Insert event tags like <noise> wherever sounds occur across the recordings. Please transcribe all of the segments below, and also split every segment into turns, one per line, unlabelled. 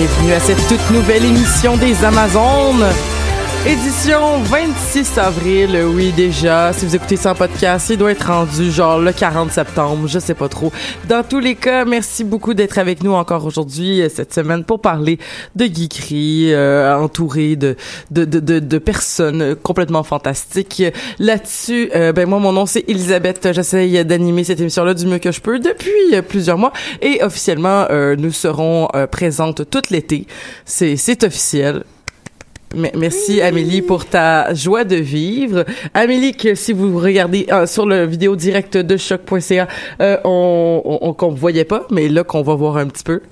Bienvenue à cette toute nouvelle émission des Amazones. Édition 26 avril, oui déjà. Si vous écoutez ça en podcast, il doit être rendu genre le 40 septembre, je sais pas trop. Dans tous les cas, merci beaucoup d'être avec nous encore aujourd'hui, euh, cette semaine, pour parler de geekerie, euh, entouré de, de, de, de, personnes complètement fantastiques. Là-dessus, euh, ben moi, mon nom c'est Elisabeth. J'essaye d'animer cette émission-là du mieux que je peux depuis euh, plusieurs mois. Et officiellement, nous serons présentes tout l'été. C'est, c'est officiel. Me- Merci Amélie pour ta joie de vivre. Amélie, que si vous regardez euh, sur le vidéo direct de choc.ca, euh, on, on, on- qu'on voyait pas, mais là qu'on va voir un petit peu.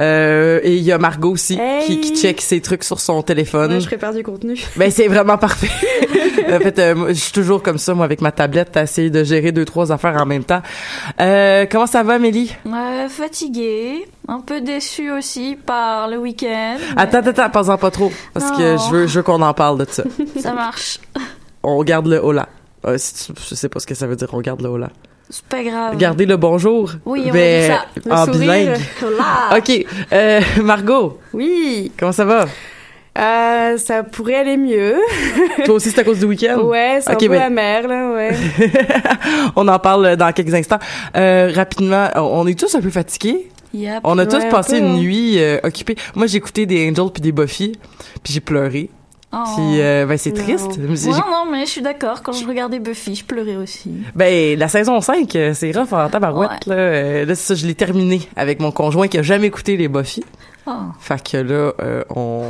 Euh, et il y a Margot aussi qui, qui check ses trucs sur son téléphone.
Ouais, je prépare du contenu. <laughs>
Ben c'est vraiment parfait. <laughs> en fait, euh, je suis toujours comme ça, moi, avec ma tablette, à essayer de gérer deux trois affaires en même temps. Euh, comment ça va, Amélie
Euh, fatiguée, un peu déçue aussi par le week-end.
Attends, attends, attends, pas en pas trop, parce que je veux, je veux qu'on en parle de ça. <laughs>
Ça marche.
On garde le hola. Euh, si tu- je sais pas ce que ça veut dire, on garde le hola.
C'est pas grave.
Gardez le bonjour.
Oui, on
Ben,
ça. Le
en
sourire.
bilingue. <laughs> OK. Euh, Margot,
Oui.
comment ça va?
Euh, ça pourrait aller mieux. <laughs>
Toi aussi, c'est à cause du week-end?
Ouais, c'est
Ok,
un peu
ben-
amer, là, ouais. <laughs>
on en parle dans quelques instants. Euh, rapidement, on est tous un peu fatigués.
Yep.
On a tous
Ouais,
passé une
hein.
nuit euh, occupée. Moi, j'ai écouté des Angels puis des Buffy, puis j'ai pleuré.
Oh.
Puis, euh, ben, c'est
Non.
triste. J'ai-
Ouais, non, mais je suis d'accord. Quand je regardais Buffy, je pleurais aussi.
Ben, la saison 5, euh, c'est rough en tabarouette,
Ouais.
là. Euh, là, ça, je l'ai terminé avec mon conjoint qui a jamais écouté les Buffy.
Oh.
Fait que là, euh, on,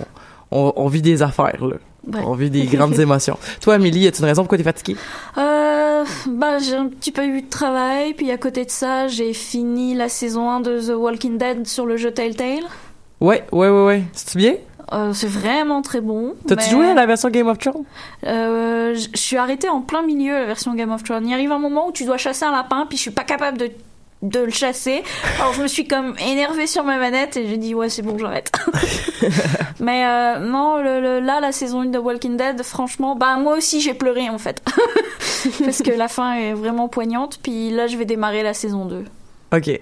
on, on vit des affaires, là.
Ouais.
On vit des grandes <laughs> émotions. Toi, Amélie, as-tu une raison pourquoi t'es fatiguée?
Euh, bah, j'ai un petit peu eu de travail, puis à côté de ça, j'ai fini la saison 1 de The Walking Dead sur le jeu Telltale.
Ouais, ouais, ouais, ouais. C'est-tu bien?
Euh, c'est vraiment très bon.
T'as-tu
mais,
joué à la version Game of Thrones?
euh, Je suis arrêtée en plein milieu, la version Game of Thrones. Il arrive un moment où tu dois chasser un lapin, puis je suis pas capable de de le chasser. Alors je me suis comme énervée sur ma manette et j'ai dit ouais c'est bon j'arrête. <laughs> Mais euh, non le, le- là la saison 1 de Walking Dead franchement bah moi aussi j'ai pleuré en fait <laughs> parce que la fin est vraiment poignante. Puis là je vais démarrer la saison 2.
OK.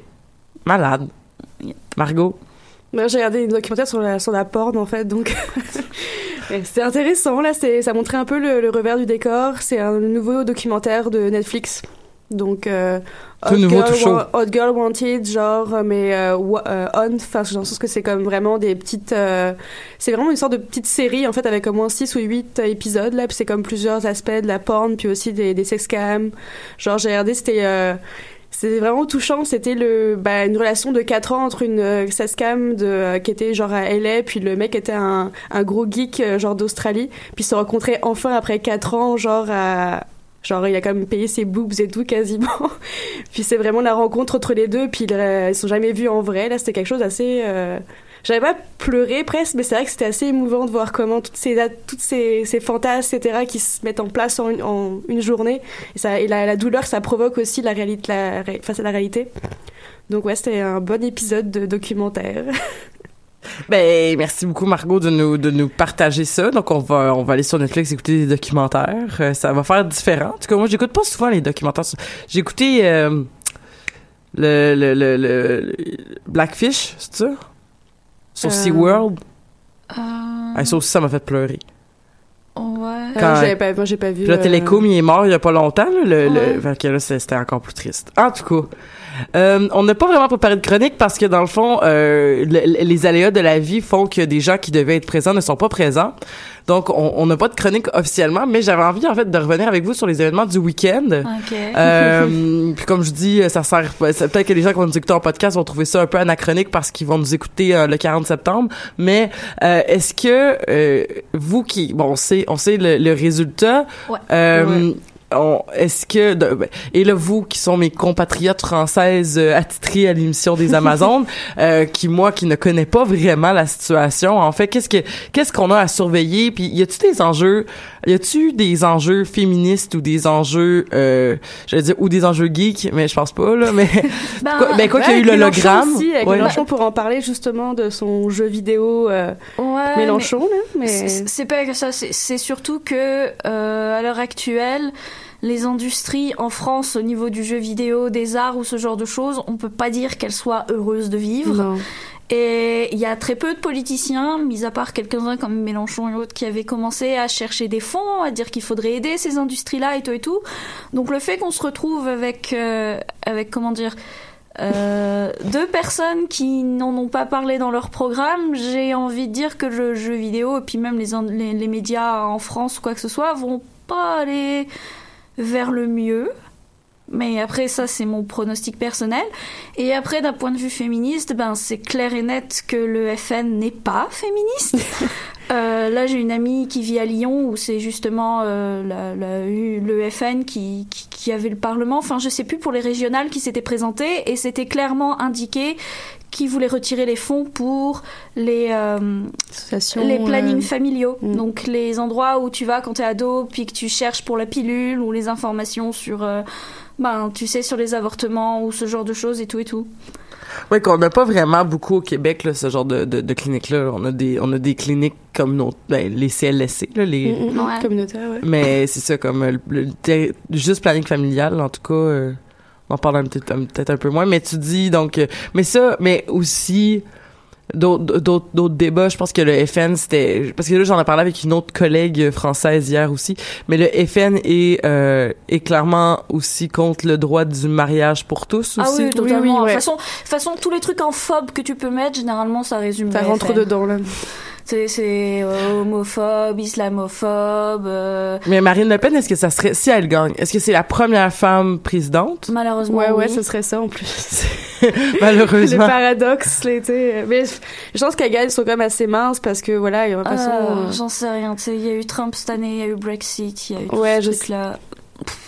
Malade. Margot?
Moi, j'ai regardé une documentaire sur la, sur la porn, en fait, donc... <laughs> C'était intéressant, là, ça montrait un peu le, le revers du décor. C'est un nouveau documentaire de Netflix. Donc, euh, Hot,
nouveau,
Girl, Hot Girl Wanted, genre, euh, mais euh, euh, on, enfin, dans le sens que c'est comme vraiment des petites... euh, c'est vraiment une sorte de petite série, en fait, avec au moins 6 ou 8 épisodes, là, puis c'est comme plusieurs aspects de la porn, puis aussi des, des sex cams. Genre, j'ai regardé, c'était... c'était vraiment touchant. C'était le bah, une relation de 4 ans entre une euh, euh, qui était genre à LA, puis le mec était un, gros geek euh, genre d'Australie, puis ils se rencontraient enfin après 4 ans, genre genre il a quand même payé ses boobs et tout quasiment. <laughs> puis c'est vraiment la rencontre entre les deux, puis ils, euh, ils sont jamais vus en vrai. Là, c'était quelque chose d'assez euh, j'avais pas pleuré presque, mais c'est vrai que c'était assez émouvant de voir comment toutes ces, toutes ces, ces fantasmes, etc., qui se mettent en place en une, journée. Et, ça, et la, la douleur, ça provoque aussi la réalité, face à la réalité. Donc ouais, c'était un bon épisode de documentaire. <laughs>
Ben, merci beaucoup, Margot, de nous, de nous partager ça. Donc, on va, on va aller sur Netflix écouter des documentaires. Euh, ça va faire différent. En tout cas, moi, j'écoute pas souvent les documentaires. J'ai écouté euh, le, le, le Blackfish, c'est ça? Sur
Euh,
SeaWorld.
Euh,
Ah, ça aussi, ça m'a fait pleurer.
ouais.
Quand-
Euh, j'avais pas, moi, j'ai pas vu.
Là,
euh,
Télécom, il est mort il y a pas longtemps. Là, le, le-
Ouais.
fait que là, c'était encore plus triste. En tout cas, euh, on n'a pas vraiment préparé de chronique parce que dans le fond, euh, le- les aléas de la vie font que des gens qui devaient être présents ne sont pas présents. Donc, on n'a pas de chronique officiellement, mais j'avais envie en fait de revenir avec vous sur les événements du week-end.
Ok.
Euh, puis comme je dis, ça sert. Peut-être que les gens qui vont nous écouter en podcast vont trouver ça un peu anachronique parce qu'ils vont nous écouter euh, le 40 septembre. Mais euh, est-ce que euh, vous qui, bon, on sait, on sait le, le résultat.
Ouais.
Euh, Est-ce que de- ben, et là vous qui sont mes compatriotes françaises euh, attitrées à l'émission des Amazones, <laughs> euh, qui moi qui ne connais pas vraiment la situation, en fait qu'est-ce que qu'est-ce qu'on a à surveiller? Puis y a-tu des enjeux Y a-tu des enjeux féministes ou des enjeux euh, j'allais dire ou des enjeux geeks, mais je pense pas là, mais <laughs> <laughs>
Ben,
quoi, ben quoi
ouais,
qu'il y a eu l'hologramme.
aussi, avec
Ouais.
Mélenchon pour en parler justement de son jeu vidéo euh,
ouais,
Mélenchon, là.
mais c'est c'est pas que ça. C'est c'est surtout que euh, à l'heure actuelle, les industries en France au niveau du jeu vidéo, des arts ou ce genre de choses, on peut pas dire qu'elles soient heureuses de vivre.
non.
Et il y a très peu de politiciens, mis à part quelques-uns comme Mélenchon et autres, qui avaient commencé à chercher des fonds, à dire qu'il faudrait aider ces industries-là et tout et tout. Donc le fait qu'on se retrouve avec, euh, avec comment dire, euh, deux personnes qui n'en ont pas parlé dans leur programme, j'ai envie de dire que le jeu vidéo et puis même les, in- les, les médias en France ou quoi que ce soit vont pas aller vers le mieux. Mais après, ça, c'est mon pronostic personnel. Et après, d'un point de vue féministe, ben, c'est clair et net que le FN n'est pas féministe. <laughs> Euh, là, j'ai une amie qui vit à Lyon où c'est justement euh, la- la- le FN qui, qui, qui avait le Parlement. Enfin, je sais plus pour les régionales qui s'étaient présentées et c'était clairement indiqué qu'ils voulaient retirer les fonds pour les euh, les plannings
euh,
familiaux.
mm.
Donc les endroits où tu vas quand t'es ado puis que tu cherches pour la pilule ou les informations sur euh, ben tu sais sur les avortements ou ce genre de choses et tout et tout.
Ouais, qu'on n'a pas vraiment beaucoup au Québec là, ce genre de, de, de cliniques là. On a des on a des cliniques comme nos ben, les CLSC là, les
Mm, mm, mm,
Ouais.
communautaire, ouais.
mais c'est ça comme le, juste planning familial en tout cas euh, on en parle peut-être un- peu moins mais tu dis donc euh, mais ça mais aussi d'autres débats je pense que le FN c'était parce que là j'en ai parlé avec une autre collègue française hier aussi mais le FN est euh, est clairement aussi contre le droit du mariage pour tous
Ah
aussi
oui, totalement.
oui,
De
ouais.
toute façon, de toute façon, tous les trucs en phobe que tu peux mettre, généralement, ça résume.
Ça
le
rentre
FN.
dedans, là.
C'est euh, homophobe, islamophobe. euh,
mais Marine Le Pen est-ce que ça serait si elle gagne est-ce que c'est la première femme présidente?
Malheureusement.
Ouais, ouais,
oui.
ce serait ça en plus. <laughs> <laughs> le
malheureusement
paradoxe, là, tu sais. Mais je pense Gaël, ils sont quand même assez minces parce que, voilà, il y a façon.
Euh,
euh,
J'en sais rien. Tu sais, il y a eu Trump cette année, il y a eu Brexit, il y a eu tout
Ouais,
ce
je.
Pff,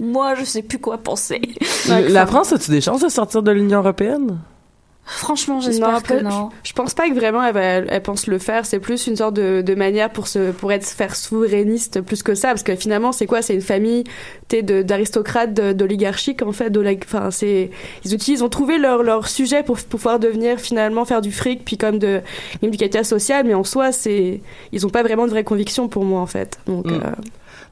Moi, je sais plus quoi penser.
la France a-tu des chances de sortir de l'Union européenne?
Franchement, j'espère que non.
Je, je pense pas que vraiment elle, va- elle, elle pense le faire. C'est plus une sorte de, de manière pour se pour être faire souverainiste plus que ça, parce que finalement c'est quoi? C'est une famille, t'es d'aristocrates, d'oligarchiques en fait. Enfin c'est ils utilisent, ont trouvé leur leur sujet pour, pour pouvoir devenir finalement faire du fric puis comme de capital social, mais en soi c'est ils ont pas vraiment de vraie conviction pour moi en fait. Donc
Mm.
euh,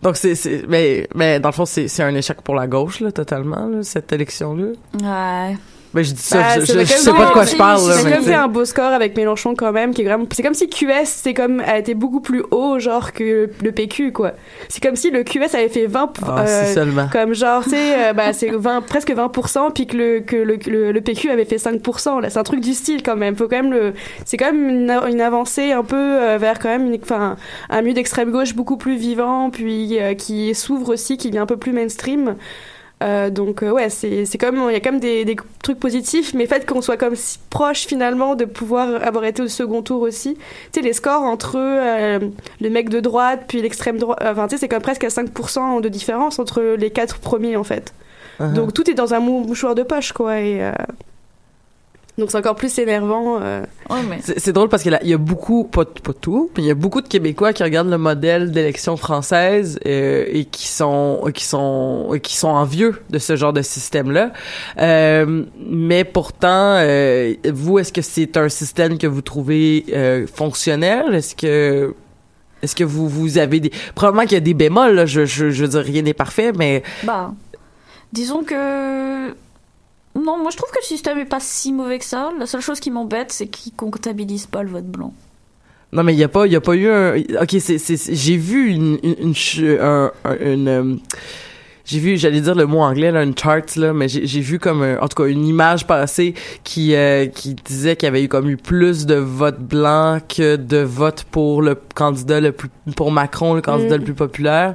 Donc c'est c'est mais mais dans le fond c'est c'est un échec pour la gauche là totalement là, cette élection là.
Ouais.
Ben je dis ça,
Bah,
je, je, sais pas de quoi je parle mais
comme
tu
fait un beau score avec Mélenchon quand même, qui est vraiment. C'est comme si QS, c'est comme a été beaucoup plus haut genre que le PQ quoi. C'est comme si le QS avait fait 20
Ah,
euh,
seulement.
comme genre tu sais euh, bah c'est 20 presque 20% puis que le que le, le, le PQ avait fait 5% là c'est un truc du style quand même faut quand même le c'est quand même une, une avancée un peu euh, vers quand même une enfin un milieu d'extrême gauche beaucoup plus vivant puis euh, qui s'ouvre aussi qui devient un peu plus mainstream euh, donc euh, ouais, c'est c'est comme il y a quand même des, des trucs positifs, mais le fait qu'on soit comme si proche finalement de pouvoir avoir été au second tour aussi. Tu sais les scores entre euh, le mec de droite puis l'extrême droite, enfin tu sais c'est comme presque à 5% de différence entre les quatre premiers en fait.
Uh-huh.
Donc tout est dans un mou- mouchoir de poche quoi et donc c'est encore plus énervant. euh.
Ouais, mais.
C'est drôle parce qu'il y a beaucoup, pas, pas tout, mais il y a beaucoup de Québécois qui regardent le modèle d'élection française euh, et qui sont qui sont qui sont envieux de ce genre de système-là. Euh, mais pourtant, euh, vous, est-ce que c'est un système que vous trouvez euh, fonctionnel? Est-ce que est-ce que vous vous avez des probablement qu'il y a des bémols là, je, je je veux dire rien n'est parfait mais
Bah, disons que. Non, moi je trouve que le système est pas si mauvais que ça. La seule chose qui m'embête, c'est qu'ils comptabilisent pas le vote blanc.
Non, mais il y a pas, il y a pas eu un. Ok, c'est, c'est, c'est- j'ai vu une, une, une, ch- un- un- une, euh, j'ai vu, j'allais dire le mot anglais, là, une chart là, mais j'ai, vu comme, un- en tout cas, une image passée qui, euh, qui disait qu'il y avait eu comme eu plus de votes blancs que de votes pour le candidat le plus, pour Macron, le candidat
Mm.
le plus populaire.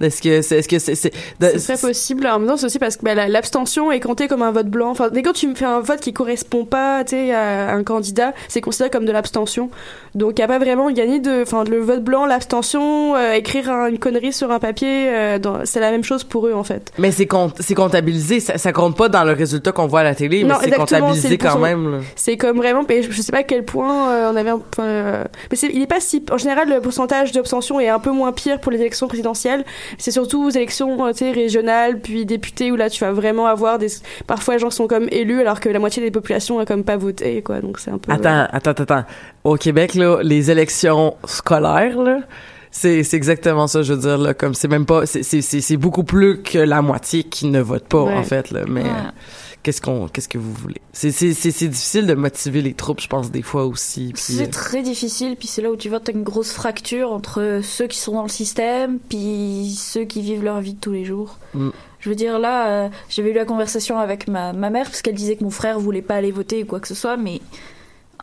Est-ce que c'est, est-ce que c'est, c'est,
très possible. En même temps, c'est aussi parce que bah, la- l'abstention est comptée comme un vote blanc. Enfin, dès quand tu me fais un vote qui correspond pas, tu sais, à un candidat, c'est considéré comme de l'abstention. Donc, il y a pas vraiment gagné de, enfin, le vote blanc, l'abstention, euh, écrire un- une connerie sur un papier, euh, c'est la même chose pour eux en fait.
mais c'est c'est comptabilisé, ça, ça compte pas dans le résultat qu'on voit à la télé, mais
Non,
c'est
exactement, c'est
comptabilisé quand même.
C'est comme vraiment, mais je, je sais pas à quel point euh, on avait un, euh, mais c'est, il est pas si, en général, le pourcentage d'abstention est un peu moins pire pour les élections présidentielles. C'est surtout aux élections, euh, tu sais, régionales, puis députés, où là, tu vas vraiment avoir des, parfois, les gens sont comme élus, alors que la moitié des populations a comme pas voté, quoi. Donc, c'est un peu.
Attends, attends, attends, attends. Au Québec, là, les élections scolaires, là, c'est, c'est exactement ça, je veux dire, là, comme c'est même pas, c'est, c'est, c'est, c'est beaucoup plus que la moitié qui ne vote pas,
Ouais.
en fait, là, mais
Ouais.
Euh, qu'est-ce qu'on, qu'est-ce que vous voulez? C'est, c'est, c'est, c'est difficile de motiver les troupes, je pense, des fois aussi,
C'est très difficile, puis c'est là où tu vois t'as une grosse fracture entre ceux qui sont dans le système, puis ceux qui vivent leur vie de tous les jours.
Mm.
Je veux dire, là, euh, j'avais eu la conversation avec ma, ma mère, parce qu'elle disait que mon frère voulait pas aller voter ou quoi que ce soit, mais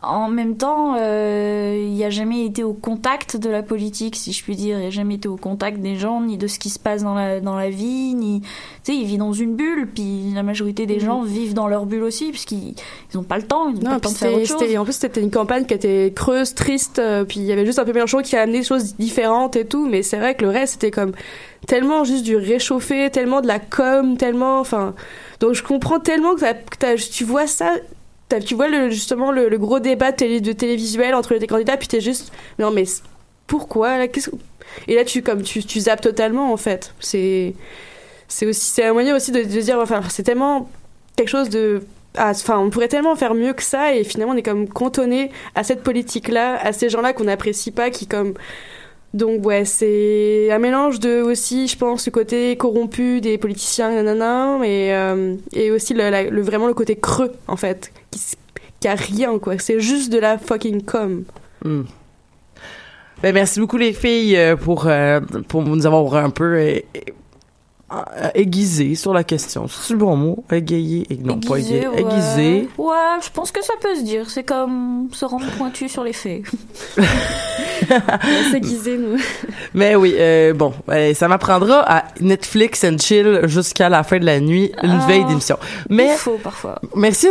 en même temps, euh, il a jamais été au contact de la politique, si je puis dire. Il a jamais été au contact des gens, ni de ce qui se passe dans la, dans la vie, ni... Tu sais, il vit dans une bulle, puis la majorité des
Mhm.
gens vivent dans leur bulle aussi, puisqu'ils ils ont pas le temps, ils ont pas
Non,
le temps de faire
c'était,
autre chose.
en plus c'était une campagne qui était creuse, triste, euh, puis il y avait juste un peu Mélenchon qui a amené des choses différentes et tout, mais c'est vrai que le reste c'était comme tellement juste du réchauffé, tellement de la com, tellement, enfin, donc je comprends tellement que, que tu vois ça, tu vois le, justement le, gros débat de, télé, de télévisuel entre les candidats, puis t'es juste, non mais pourquoi et là tu comme tu, tu zappes totalement en fait, c'est c'est aussi c'est un moyen aussi de, de dire enfin c'est tellement quelque chose de ah, enfin on pourrait tellement faire mieux que ça et finalement on est comme cantonné à cette politique là à ces gens là qu'on n'apprécie pas qui comme donc ouais c'est un mélange de aussi je pense le côté corrompu des politiciens nanana mais euh, et aussi le, vraiment le côté creux en fait qui, qui a rien quoi c'est juste de la fucking com
Hmm. Ben, merci beaucoup les filles euh, pour euh, pour nous avoir un peu aiguisé sur la question. C'est le bon mot, égayé, et non pas
Aiguisé,
égayé,
ouais.
aiguisé.
Ouais, je pense que ça peut se dire. C'est comme se rendre pointu sur les faits.
c'est aiguisé nous <laughs>
Mais oui, euh, bon, ben, ça m'apprendra à Netflix and chill jusqu'à la fin de la nuit, une
Ah.
veille d'émission. Mais
Il faut parfois.
merci,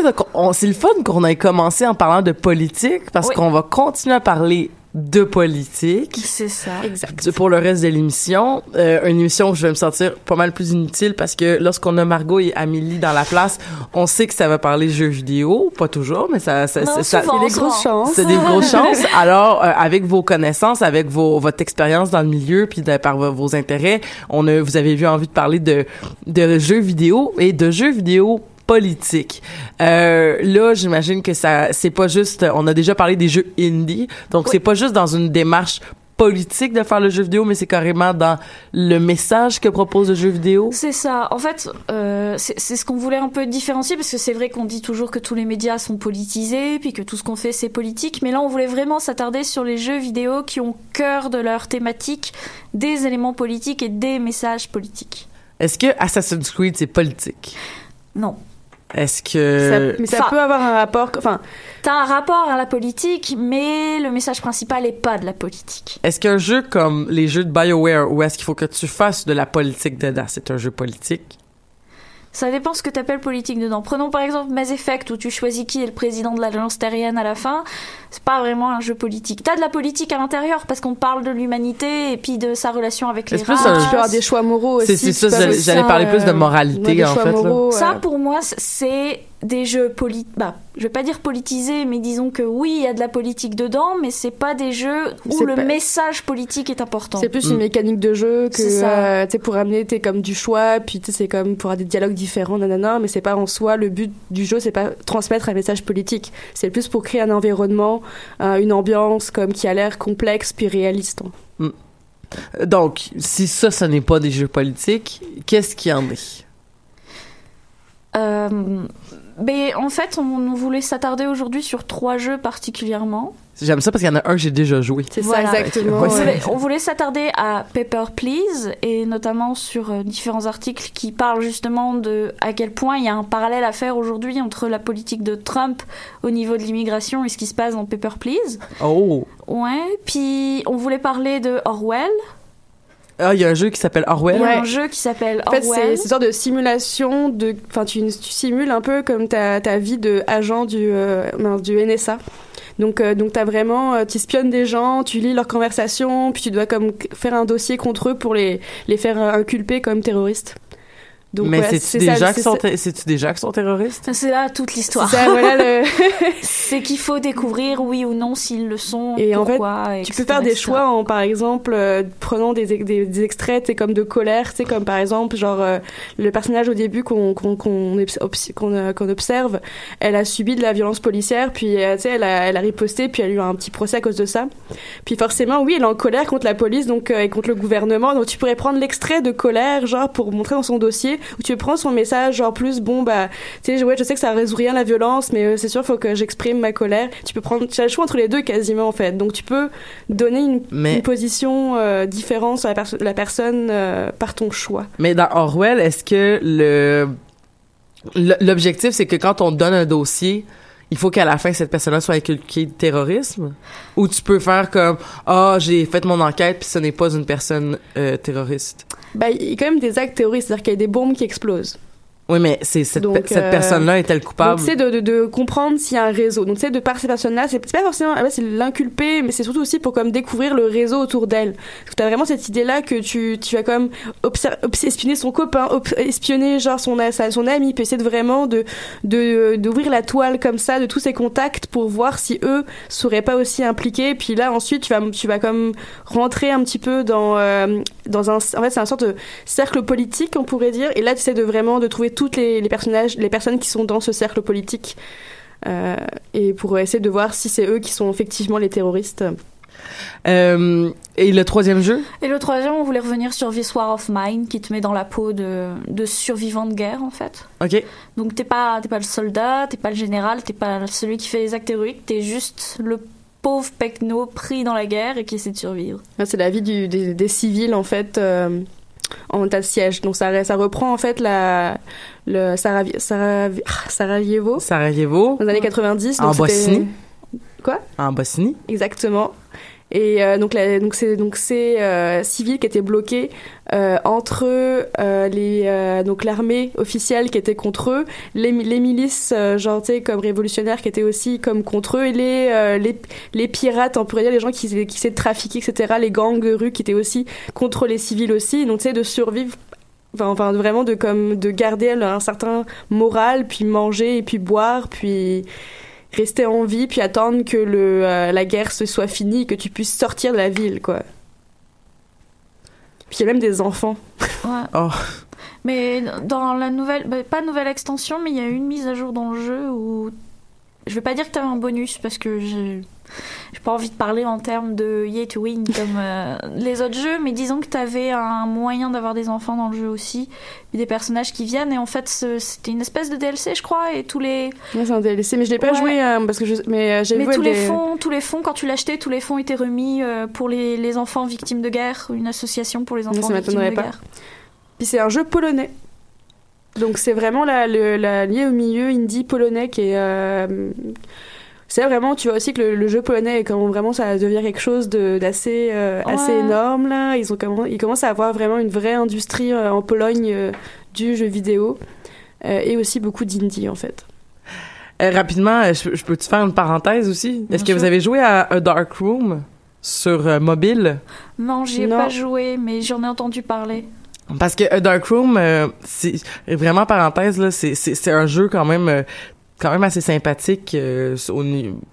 c'est le fun qu'on ait commencé en parlant de politique parce
Oui.
qu'on va continuer à parler de politique.
C'est ça.
Exact.
Pour le reste de l'émission, euh, une émission où je vais me sentir pas mal plus inutile parce que lorsqu'on a Margot et Amélie dans la place, on sait que ça va parler jeux vidéo, pas toujours, mais ça, ça,
Non,
ça,
souvent,
Il y a des grosses chances.
c'est des grosses <laughs> chances. Alors, euh, avec vos connaissances, avec vos, votre expérience dans le milieu, puis de, par vos, vos intérêts, on a, vous avez eu envie de parler de, de jeux vidéo et de jeux vidéo politiques. Euh, là, j'imagine que ça, c'est pas juste. On a déjà parlé des jeux indie, donc c'est pas juste dans une démarche politique de faire le jeu vidéo, mais c'est carrément dans le message que propose le jeu vidéo.
C'est ça. En fait, euh, c'est c'est ce qu'on voulait un peu différencier parce que c'est vrai qu'on dit toujours que tous les médias sont politisés, puis que tout ce qu'on fait c'est politique. Mais là, on voulait vraiment s'attarder sur les jeux vidéo qui ont au cœur de leur thématique des éléments politiques et des messages politiques.
Est-ce que Assassin's Creed c'est politique?
Non.
Est-ce
Ça-
que
mais ça
Enfin-
peut avoir un rapport. Enfin,
T'as un rapport à la politique, mais le message principal est pas de la politique.
Est-ce qu'un jeu comme les jeux de BioWare, où est-ce qu'il faut que tu fasses de la politique dedans, c'est un jeu politique?
Ça dépend ce que t'appelles politique dedans. Prenons par exemple Mass Effect où tu choisis qui est le président de l'Alliance terrienne à la fin. C'est pas vraiment un jeu politique. T'as de la politique à l'intérieur parce qu'on parle de l'humanité et puis de sa relation avec les
C'est plus
races.
un-
tu peux avoir des choix moraux aussi.
C'est-
tu
ça, j'allais- parler plus de
euh,
moralité,
ouais,
en
choix
fait, là.
moraux,
Ça, pour moi, c'est des jeux poli... Bah, je vais pas dire politisés, mais disons que oui, il y a de la politique dedans, mais c'est pas des jeux où le
pas-
message politique est important.
C'est plus
Mm.
une mécanique de jeu que
C'est ça.
euh, tu sais pour amener t'es comme du choix puis tu sais c'est comme pour avoir des dialogues différents nanana mais c'est pas en soi le but du jeu c'est pas transmettre un message politique c'est plus pour créer un environnement euh, une ambiance comme qui a l'air complexe puis réaliste
Donc, si ça, ce n'est pas des jeux politiques, qu'est-ce qu'il y en est?
Euh, mais en fait, on, on voulait s'attarder aujourd'hui sur trois jeux particulièrement.
J'aime ça parce qu'il y en a un que j'ai déjà joué.
c'est
Voilà.
ça exactement
Ouais,
on voulait s'attarder à Paper Please et notamment sur euh, différents articles qui parlent justement de à quel point il y a un parallèle à faire aujourd'hui entre la politique de Trump au niveau de l'immigration et ce qui se passe dans Paper Please.
Oh!
Ouais. Puis on voulait parler de Orwell.
Ah, il y a un jeu qui s'appelle Orwell.
Il y a un jeu qui s'appelle
En fait, c'est
Orwell.
une sorte de simulation de. Enfin, tu, tu simules un peu comme ta, ta vie de agent du, euh, du NSA. Donc, euh, donc t'as vraiment, euh, tu espionnes des gens, tu lis leurs conversations, puis tu dois comme faire un dossier contre eux pour les, les faire inculper comme terroristes. Donc,
mais
ouais,
c'est-tu
c'est
des,
c'est
des gens qui sont terroristes?
C'est là toute
c'est
l'histoire.
ça, voilà le. <laughs>
C'est qu'il faut découvrir oui ou non s'ils le sont,
Et en fait. Tu peux faire des
etc.
choix en, par exemple, euh, prenant des, des, des extraits, c'est comme de colère, c'est comme par exemple, genre euh, le personnage au début qu'on qu'on, euh, qu'on observe, elle a subi de la violence policière, puis euh, tu sais, elle a, elle a riposté, puis elle a eu un petit procès à cause de ça. Puis forcément, oui, elle est en colère contre la police, donc euh, et contre le gouvernement, donc tu pourrais prendre l'extrait de colère, genre pour montrer dans son dossier, ou tu prendre son message, genre plus bon bah, tu sais, ouais, je sais que ça résout rien la violence, mais euh, c'est sûr, faut que j'exprime ma colère. Tu peux prendre, tu as le choix entre les deux quasiment en fait, donc tu peux donner une,
Mais-
une position euh, différente sur la, perso- la personne euh, par ton choix.
Mais dans Orwell, est-ce que le l'objectif, c'est que quand on donne un dossier, il faut qu'à la fin, cette personne-là soit inculquée de terrorisme? Ou tu peux faire comme, ah, j'ai fait mon enquête, puis ce n'est pas une personne euh, terroriste?
Bah, il y a quand même des actes terroristes, c'est-à-dire qu'il y a des bombes qui explosent.
Oui, mais c'est cette,
Donc,
pe- cette
euh,
personne-là est-elle coupable?
Donc, c'est de, de, de comprendre s'il y a un réseau. Donc, tu sais, de par ces personnes-là, c'est c'est pas forcément, ah ouais, c'est l'inculper, mais c'est surtout aussi pour comme découvrir le réseau autour d'elle. Parce que t'as vraiment cette idée-là que tu, tu vas comme espionner son copain, espionner genre son, ami, puis essayer de vraiment de, de, d'ouvrir la toile comme ça de tous ses contacts pour voir si eux seraient pas aussi impliqués. Puis là, ensuite, tu vas, tu vas comme rentrer un petit peu dans, euh, dans un, en fait, c'est un sorte de cercle politique, on pourrait dire. Et là, tu essaies de vraiment de trouver toutes les, les personnages, les personnes qui sont dans ce cercle politique. Euh, et pour essayer de voir si c'est eux qui sont effectivement les terroristes.
Euh, et le troisième jeu?
Et le troisième, on voulait revenir sur This War of Mine, qui te met dans la peau de, de survivant de guerre, en fait.
OK.
Donc t'es pas, t'es pas le soldat, t'es pas le général, t'es pas celui qui fait les actes héroïques, t'es juste le pauvre pecno pris dans la guerre et qui essaie de survivre.
Là, C'est la vie du- des, des civils, en fait, euh, en état de siège. Donc ça, ça reprend, en fait, la, le Saravi- Saravi- ah, Sarajevo,
Sarajevo,
dans les années 90.
En Bosnie.
Quoi?
En Bosnie.
Exactement. Et euh, donc, donc c'est donc c'est euh, civils qui étaient bloqués euh, entre euh, les donc l'armée officielle qui était contre eux, les, les milices sais comme révolutionnaires qui étaient aussi comme contre eux, et les les, les pirates, on pourrait dire les gens qui qui essaient de trafiquer etc. Les gangs de rue qui étaient aussi contre les civils aussi. Donc tu de survivre Enfin, enfin, vraiment de comme de garder un certain moral, puis manger et puis boire, puis rester en vie, puis attendre que le euh, la guerre se soit finie, que tu puisses sortir de la ville, quoi. Puis il y a même des enfants.
Ouais.
Oh.
Mais dans la nouvelle, bah, pas nouvelle extension, mais il y a une mise à jour dans le jeu où je vais pas dire que t'avais un bonus parce que j'ai j'ai pas envie de parler en termes de yay to win comme euh, <laughs> les autres jeux, mais disons que t'avais un moyen d'avoir des enfants dans le jeu aussi, des personnages qui viennent et en fait c'était une espèce de DLC je crois et tous les
Ouais, c'est un DLC, mais je l'ai pas
Ouais.
joué euh, parce que je, mais euh, j'ai
mais tous les
des-
fonds, tous les fonds quand tu l'achetais, tous les fonds étaient remis pour les, les enfants victimes de guerre, une association pour les enfants victimes de
pas.
guerre.
Puis c'est un jeu polonais. Donc c'est vraiment la lié au milieu indie polonais qui est. c'est vraiment, tu vois aussi que le, le jeu polonais est vraiment ça devient quelque chose de- d'assez euh, assez énorme là. Ils ont comment, ils commencent à avoir vraiment une vraie industrie euh, en Pologne euh, du jeu vidéo euh, et aussi beaucoup d'indie en fait.
Euh, rapidement, je, je peux-tu faire une parenthèse aussi? Est-ce que vous avez joué à A Dark Room sur euh, mobile?
Non, j'y ai
Non.
pas joué, mais j'en ai entendu parler.
Parce que A Dark Room, euh, c'est vraiment parenthèse là, c'est c'est c'est un jeu quand même euh, quand même assez sympathique euh,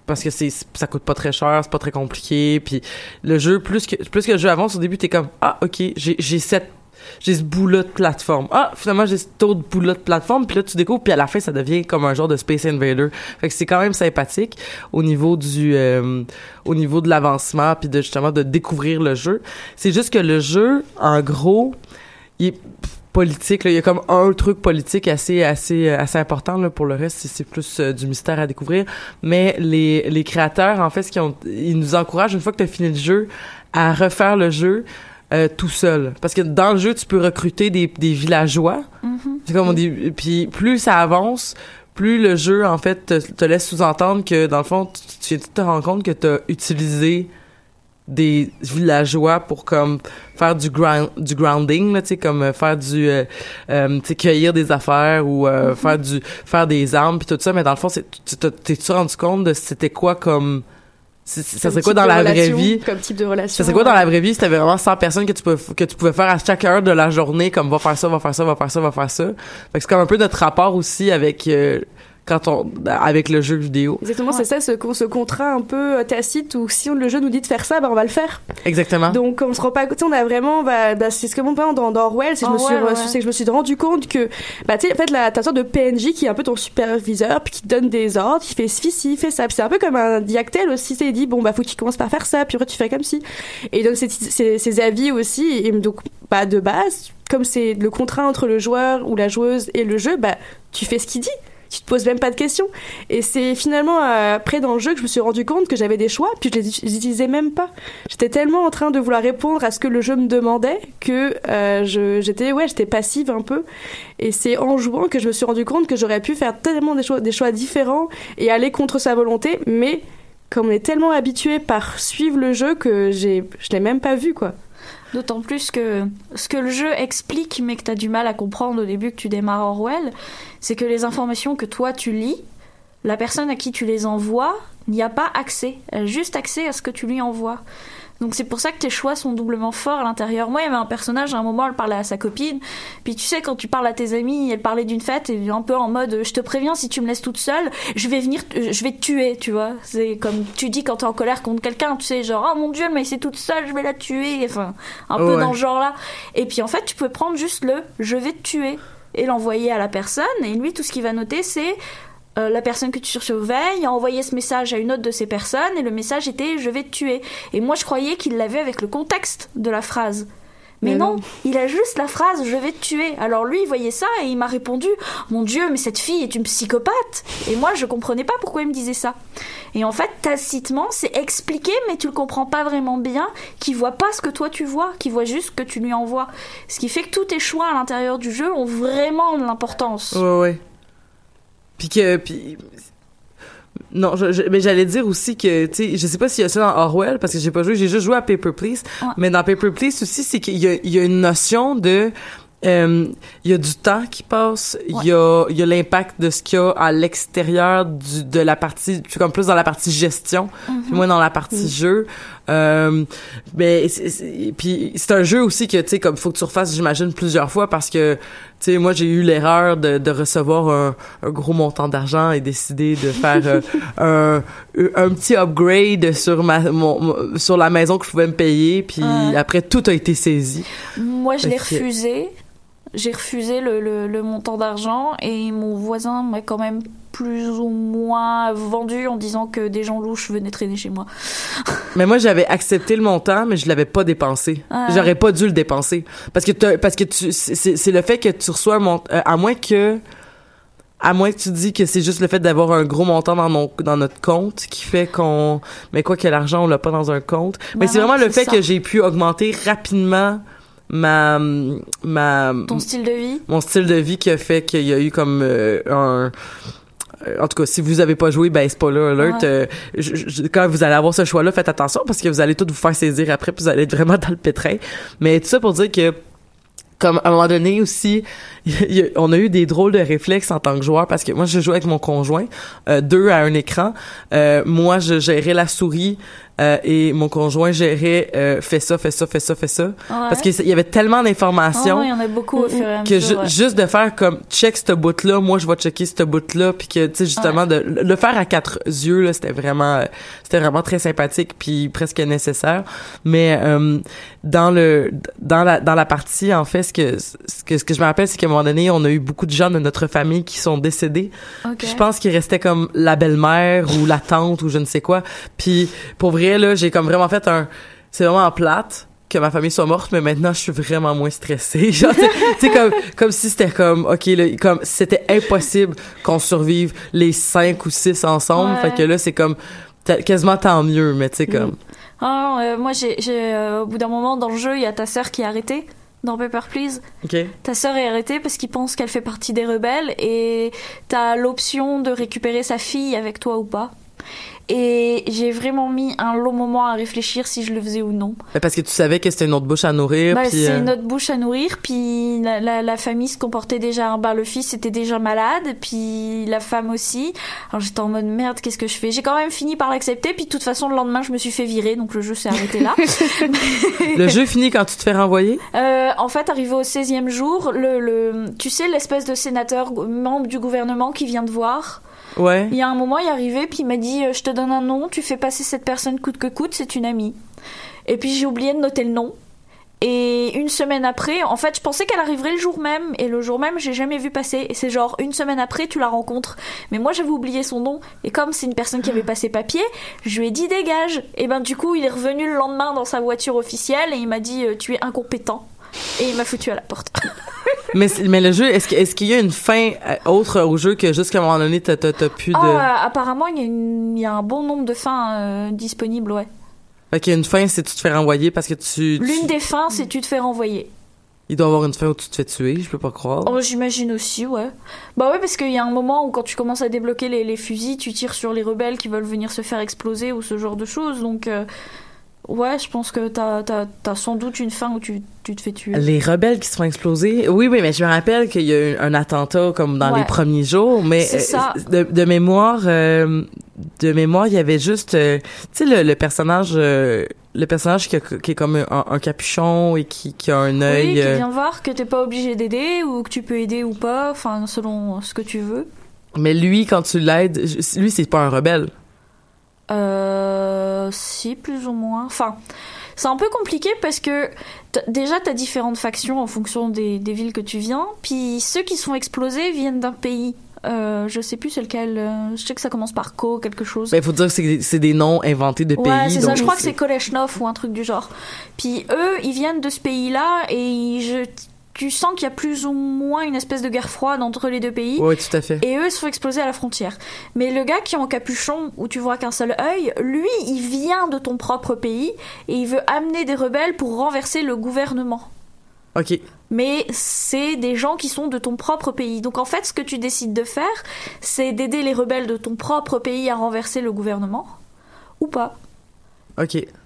parce que c'est ça coûte pas très cher, c'est pas très compliqué, puis le jeu plus que plus que le jeu avance au début t'es comme ah ok j'ai j'ai j'ai ce bout-là de plateforme. Ah, finalement, j'ai cet autre bout-là de plateforme. Puis là, tu découvres, puis à la fin, ça devient comme un genre de Space Invader. Fait que c'est quand même sympathique au niveau du... euh, au niveau de l'avancement, puis de justement de découvrir le jeu. C'est juste que le jeu, en gros, il est politique. Là. Il y a comme un truc politique assez assez euh, assez important. Là. Pour le reste, c'est- plus euh, du mystère à découvrir. Mais les, les créateurs, en fait, ce qu'ils ont, ils nous encouragent, une fois que tu as fini le jeu, à refaire le jeu euh, tout seul. Parce que dans le jeu, tu peux recruter des, des villageois.
Mhm.
C'est comme on dit. Puis plus ça avance, plus le jeu, en fait, te, te laisse sous-entendre que, dans le fond, tu, tu te rends compte que tu as utilisé des villageois pour comme faire du ground du grounding là tu sais comme euh, faire du euh, euh, tu sais cueillir des affaires ou euh, faire du faire des armes puis tout ça. Mais dans le fond c'est tu t'es- t'es-tu rendu compte de c'était quoi comme ça serait quoi dans la vraie vie?
Comme type de relation.
ça serait quoi dans la vraie vie? Si t'avais vraiment 100 personnes que tu peux que tu pouvais faire à chaque heure de la journée comme va faire ça va faire ça va faire ça va faire ça. Fait que c'est comme un peu notre rapport aussi avec euh, quand on avec le jeu vidéo
Exactement, c'est ça, ce, ce contrat un peu euh, tacite où si le jeu nous dit de faire ça, bah, on va le faire.
exactement
Donc on se rend pas compte, on a vraiment, bah, bah, c'est ce que mon père dans, dans Orwell, c'est que je
ouais.
je me suis rendu compte que, bah, tu sais, en fait, la, t'as une sorte de PNJ qui est un peu ton superviseur, puis qui te donne des ordres, qui fait ci, ci, fait ça. Puis c'est un peu comme un diactel aussi, c'est il dit, bon, bah, faut que tu commences par faire ça, puis après tu fais comme si. Et il donne ses, ses, ses avis aussi, et donc, bah, de base, comme c'est le contrat entre le joueur ou la joueuse et le jeu, bah, tu fais ce qu'il dit. Tu te poses même pas de questions. Et c'est finalement euh, après dans le jeu que je me suis rendu compte que j'avais des choix, puis je les utilisais même pas. J'étais tellement en train de vouloir répondre à ce que le jeu me demandait que euh, j'étais ouais, j'étais passive un peu. Et c'est en jouant que je me suis rendu compte que j'aurais pu faire tellement des choix, des choix différents et aller contre sa volonté, mais comme on est tellement habitué par suivre le jeu que je l'ai même pas vu quoi.
D'autant plus que ce que le jeu explique, mais que tu as du mal à comprendre au début que tu démarres Orwell, c'est que les informations que toi tu lis, la personne à qui tu les envoies n'y a pas accès. Elle a juste accès à ce que tu lui envoies. Donc c'est pour ça que tes choix sont doublement forts à l'intérieur. Moi, il y avait un personnage, à un moment, elle parlait à sa copine. Puis tu sais, quand tu parles à tes amis, elle parlait d'une fête, et un peu en mode, je te préviens, si tu me laisses toute seule, je vais venir, je vais te tuer, tu vois. C'est comme tu dis quand t'es en colère contre quelqu'un, tu sais, genre, oh mon dieu, elle m'a laissé toute seule, je vais la tuer. Enfin, un peu
Ouais.
dans ce genre-là. Et puis en fait, tu peux prendre juste le, je vais te tuer, et l'envoyer à la personne. Et lui, tout ce qu'il va noter, c'est euh, la personne que tu surveilles a envoyé ce message à une autre de ces personnes et le message était je vais te tuer. Et moi je croyais qu'il l'avait avec le contexte de la phrase. Mais,
Mais
non,
non.
il a juste la phrase je vais te tuer. Alors lui il voyait ça et il m'a répondu mon dieu mais cette fille est une psychopathe. Et moi je comprenais pas pourquoi il me disait ça. Et en fait tacitement c'est expliqué mais tu le comprends pas vraiment bien qu'il voit pas ce que toi tu vois, qu'il voit juste ce que tu lui envoies. Ce qui fait que tous tes choix à l'intérieur du jeu ont vraiment de l'importance.
Ouais, ouais. Puis que, puis Non, je, je- mais j'allais dire aussi que, tu sais, je sais pas s'il y a ça dans Orwell, parce que j'ai pas joué, j'ai juste joué à Paper Please.
Ouais.
Mais dans Paper Please aussi, c'est qu'il y a, il y a une notion de, euh, il y a du temps qui passe, il y a, il y a l'impact de ce qu'il y a à l'extérieur du, de la partie, comme plus dans la partie gestion, puis moins dans la partie jeu. Euh, mais puis c'est un jeu aussi que tu sais comme faut que tu refasses j'imagine plusieurs fois parce que tu sais moi j'ai eu l'erreur de, de recevoir un, un gros montant d'argent et décider de faire euh, <laughs> un, un petit upgrade sur ma mon- mon- sur la maison que je pouvais me payer. Puis après tout a été saisi.
Moi, je l'ai refusé. J'ai refusé le, le, le montant d'argent et mon voisin m'a quand même plus ou moins vendu en disant que des gens louches venaient traîner chez moi. <laughs>
mais moi j'avais accepté le montant mais je l'avais pas dépensé
Ah.
j'aurais pas dû le dépenser parce que parce que tu c'est le fait que tu reçois un mont- euh, à moins que à moins que tu dis que c'est juste le fait d'avoir un gros montant dans mon dans notre compte qui fait qu'on mais quoi que l'argent on l'a pas dans un compte mais
Bah
c'est vraiment le fait
ça.
que j'ai pu augmenter rapidement ma ma
Ton style de vie?
mon style de vie qui a fait qu'il y a eu comme euh, un euh, en tout cas, si vous avez pas joué, ben spoiler alert.
Ouais.
euh, je- je- quand vous allez avoir ce choix-là, faites attention parce que vous allez tout vous faire saisir après, puis vous allez être vraiment dans le pétrin. Mais tout ça pour dire que comme à un moment donné aussi, <laughs> il y a- on a eu des drôles de réflexes en tant que joueur parce que moi je jouais avec mon conjoint, euh, deux à un écran. Euh, moi je gérais la souris euh, et mon conjoint gérait euh, fais ça, fais ça, fais ça, fais ça. Parce qu'il y avait tellement d'informations
Ah, il y en a beaucoup au fur et à
que
mesure.
ju-
ouais.
juste de faire comme check ce bout là moi je vais checker ce bout là puis que tu sais justement de le faire à quatre yeux là c'était vraiment euh, c'était vraiment très sympathique puis presque nécessaire mais euh, dans le dans la dans la partie en fait ce que ce que ce que je me rappelle c'est qu'à un moment donné on a eu beaucoup de gens de notre famille qui sont décédés
Ok.
puis je pense qu'il restait comme la belle-mère ou la tante ou je ne sais quoi. Puis pour vrai là, j'ai comme vraiment fait un c'est vraiment plate que ma famille soit morte mais maintenant je suis vraiment moins stressée. <laughs> Genre tu sais- comme comme si c'était comme OK là, comme c'était impossible qu'on survive les cinq ou six ensemble.
Ouais.
Fait que là c'est comme quasiment tant mieux mais tu sais comme
Ah, euh, moi, j'ai, j'ai, euh, au bout d'un moment dans le jeu, il y a ta sœur qui est arrêtée dans Paper Please. Ta sœur est arrêtée parce qu'il pense qu'elle fait partie des rebelles et t'as l'option de récupérer sa fille avec toi ou pas. Et j'ai vraiment mis un long moment à réfléchir si je le faisais ou non.
Parce que tu savais que c'était une autre bouche à nourrir
Bah,
puis
c'est
euh,
notre bouche à nourrir, puis la, la, la famille se comportait déjà, bah, le fils était déjà malade, puis la femme aussi. Alors j'étais en mode merde, qu'est-ce que je fais? J'ai quand même fini par l'accepter, puis de toute façon le lendemain je me suis fait virer, donc le jeu s'est arrêté là. <laughs>
le jeu finit quand tu te fais renvoyer?
Euh, en fait, arrivé au 16e jour, le, le, tu sais, l'espèce de sénateur, membre du gouvernement qui vient te voir, Il y a un moment, il est arrivé, puis il m'a dit euh, Je te donne un nom, tu fais passer cette personne coûte que coûte, c'est une amie. Et puis j'ai oublié de noter le nom. Et une semaine après, en fait, je pensais qu'elle arriverait le jour même, et le jour même, j'ai jamais vu passer. Et c'est genre, une semaine après, tu la rencontres. Mais moi, j'avais oublié son nom, et comme c'est une personne qui avait passé papier, je lui ai dit dégage. Et ben, du coup, il est revenu le lendemain dans sa voiture officielle, et il m'a dit euh, Tu es incompétent. Et il m'a foutu à la porte. <laughs>
Mais mais le jeu est-ce que- est-ce qu'il y a une fin euh, autre au jeu que jusqu'à un moment donné t'as plus de
Ah, apparemment, il y, a une- il y a un bon nombre de fins euh, disponibles, ouais.
Fait qu'il y a une fin, c'est tu te fais renvoyer parce que tu... tu-
L'une des fins, c'est tu te fais renvoyer.
Il doit y avoir une fin où tu te fais tuer, je peux pas croire.
Oh, j'imagine aussi, ouais. Bah ouais, parce qu'il y a un moment où quand tu commences à débloquer les, les fusils, tu tires sur les rebelles qui veulent venir se faire exploser ou ce genre de choses. Donc, euh, ouais, je pense que t'as as, sans doute une fin où tu, tu te fais tuer.
Les rebelles qui se font exploser. Oui, oui, mais je me rappelle qu'il y a eu un attentat comme dans
Ouais.
les premiers jours, mais
C'est ça.
euh, de, de mémoire, euh, de mémoire, il y avait juste, euh, tu sais, le, le personnage, euh, le personnage qui, a- qui est comme un, un capuchon et qui, qui a un œil.
Oui, qui
euh,
vient voir que t'es pas obligé d'aider ou que tu peux aider ou pas, enfin, selon ce que tu veux.
Mais lui, quand tu l'aides, lui, c'est pas un rebelle.
Euh, si, plus ou moins. Enfin, c'est un peu compliqué parce que déjà, t'as différentes factions en fonction des, des villes que tu viens. Puis ceux qui sont explosés viennent d'un pays. Euh, je sais plus c'est lequel. euh, je sais que ça commence par Co, quelque chose.
Ben, il faut dire que c'est des noms inventés de
Ouais,
pays.
c'est ça. Je crois que c'est Koleshnov ou un truc du genre. Puis eux, ils viennent de ce pays-là et je, tu sens qu'il y a plus ou moins une espèce de guerre froide entre les deux pays.
Oui, tout à fait.
Et eux, ils se font exploser à la frontière. Mais le gars qui est en capuchon, où tu vois qu'un seul œil, lui, il vient de ton propre pays et il veut amener des rebelles pour renverser le gouvernement.
OK.
mais c'est des gens qui sont de ton propre pays. Donc en fait, ce que tu décides de faire, c'est d'aider les rebelles de ton propre pays à renverser le gouvernement ou pas.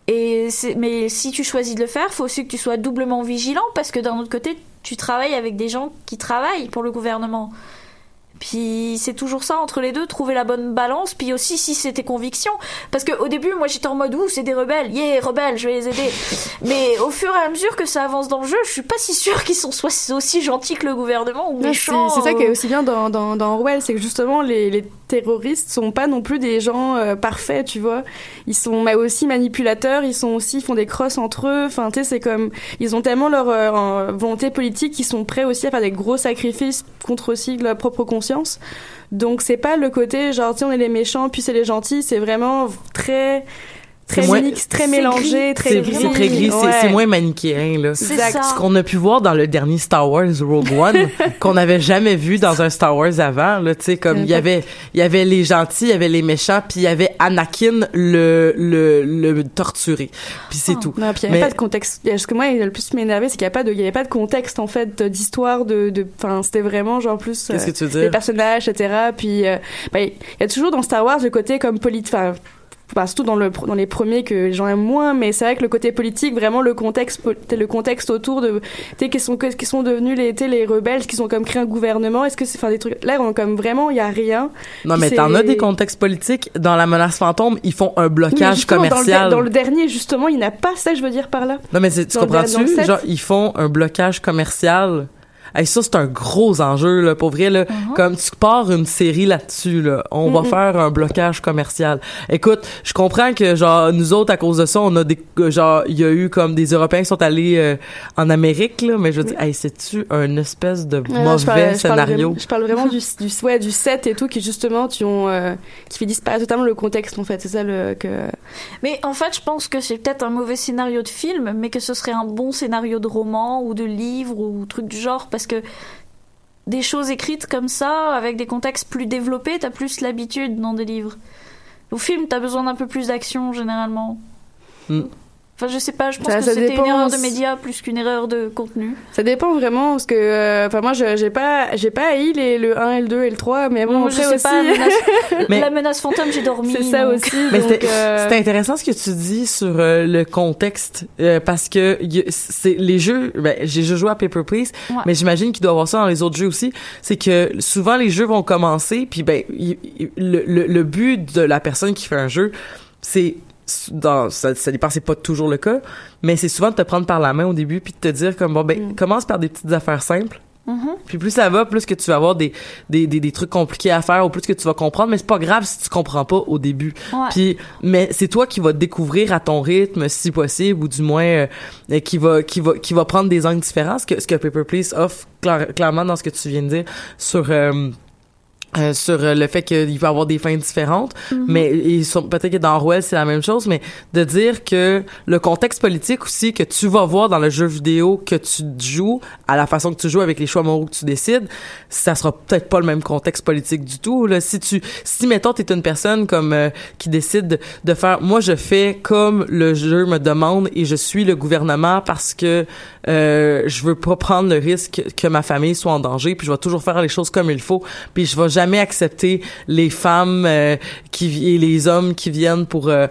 Et mais si tu choisis de le faire, faut aussi que tu sois doublement vigilant parce que d'un autre côté, tu travailles avec des gens qui travaillent pour le gouvernement. Puis c'est toujours ça entre les deux, trouver la bonne balance. Puis aussi si c'est tes convictions, parce que au début, moi j'étais en mode ouh c'est des rebelles, yeah rebelles, je vais les aider. <laughs> Mais au fur et à mesure que ça avance dans le jeu, je suis pas si sûre qu'ils sont soit aussi gentils que le gouvernement ou méchants.
c'est ça qui est
ou-
aussi bien dans, dans, dans Orwell, c'est que justement les, les terroristes sont pas non plus des gens euh, parfaits, tu vois. Ils sont mais aussi manipulateurs, ils sont aussi ils font des crosses entre eux. Enfin, tu sais, c'est comme ils ont tellement leur euh, volonté politique qu'ils sont prêts aussi à faire des gros sacrifices contre aussi leur propre conscience. Donc c'est pas le côté genre tu on est les méchants puis c'est les gentils, c'est vraiment très très
C'est moins-
unique, très mélangé, très
C'est
gris.
c'est très gris, c'est
Ouais.
c'est moins manichéen, là.
C'est
Exact.
Ce qu'on a pu voir dans le dernier Star Wars Rogue One, <laughs> qu'on n'avait jamais vu dans un Star Wars avant, là, tu sais, comme il y avait, il y avait les gentils, il y avait les méchants, puis il y avait Anakin le, le, le torturé. Puis c'est
Oh.
tout.
Non, puis il n'y avait
Mais-
pas de contexte. Ce que moi, le plus m'énervait, c'est qu'il n'y avait pas de, il y avait pas de contexte, en fait, d'histoire, de, de, enfin, c'était vraiment, genre, plus,
Qu'est-ce
euh,
que tu veux
les
dire?
personnages, etc. Puis, euh, bah, il y a toujours dans Star Wars le côté comme politique, enfin, bah, surtout dans, le, dans les premiers que les gens aiment moins, mais c'est vrai que le côté politique, vraiment le contexte, le contexte autour de, tu qui sont, qui sont devenus les, les rebelles, qui sont comme créé un gouvernement, est-ce que c'est, enfin, des trucs, là, on, comme vraiment, il y a rien.
Non, mais t'en as des contextes politiques. Dans La menace fantôme, ils font un blocage
justement, dans le,
commercial.
dans le dernier, justement, il n'a pas ça, je veux dire par là.
Non, mais tu comprends-tu? Genre, ils font un blocage commercial. Hey, ça, c'est un gros enjeu, là, pour vrai, là.
Uh-huh.
Comme tu pars une série là-dessus, là. On va faire un blocage commercial. Écoute, je comprends que, genre, nous autres, à cause de ça, on a des, euh, genre, il y a eu comme des Européens qui sont allés euh, en Amérique, là, mais je veux dire, hey, c'est-tu un espèce de mauvais
non, je parle- je parle
scénario?
vraiment- Je parle vraiment du, du, ouais, du set et tout qui justement tu ont, euh, qui fait disparaître totalement le contexte en fait. C'est ça le que.
Mais en fait, je pense que c'est peut-être un mauvais scénario de film, mais que ce serait un bon scénario de roman ou de livre ou truc du genre, parce que des choses écrites comme ça, avec des contextes plus développés, t'as plus l'habitude dans des livres. Au film, t'as besoin d'un peu plus d'action généralement.
Mm.
Enfin, je sais pas, je pense
Ça-
que c'était une erreur de média plus qu'une erreur de contenu.
Ça dépend vraiment parce que euh, enfin moi je- j'ai pas j'ai pas haï les, le 1 et le 2 et le 3 mais bon
Moi, je sais
aussi
pas, la menace, <laughs>
Mais-
la menace fantôme, j'ai dormi.
c'est ça
donc-
aussi.
Mais c'était
euh,
intéressant ce que tu dis sur euh, le contexte euh, parce que c'est les jeux ben, j'ai déjà joué à Paper Please
Ouais.
mais j'imagine qu'il doit y avoir ça dans les autres jeux aussi c'est que souvent les jeux vont commencer puis ben y- y- le, le, le but de la personne qui fait un jeu c'est dans ça, ça dépend c'est pas toujours le cas mais c'est souvent de te prendre par la main au début puis de te dire comme bon ben
Mm.
commence par des petites affaires simples
Mhm.
puis plus ça va, plus que tu vas avoir des, des, des, des trucs compliqués à faire, ou plus que tu vas comprendre. Mais c'est pas grave si tu comprends pas au début.
Ouais.
Puis, mais c'est toi qui vas découvrir à ton rythme, si possible, ou du moins euh, qui va qui va qui va prendre des angles différents. Ce que ce que Paper Please offre clair- clairement dans ce que tu viens de dire sur euh, euh, sur euh, le fait qu'il peut avoir des fins différentes,
Mhm.
mais ils sont peut-être que dans Orwell c'est la même chose, mais de dire que le contexte politique aussi que tu vas voir dans le jeu vidéo que tu joues, à la façon que tu joues avec les choix moraux que tu décides, ça sera peut-être pas le même contexte politique du tout. Là, si tu, si mettons t'es une personne comme euh, qui décide de, de faire, moi je fais comme le jeu me demande et je suis le gouvernement parce que euh, je veux pas prendre le risque que ma famille soit en danger, puis je vais toujours faire les choses comme il faut, puis je vais jamais accepter les femmes euh, qui et les hommes qui viennent pour euh,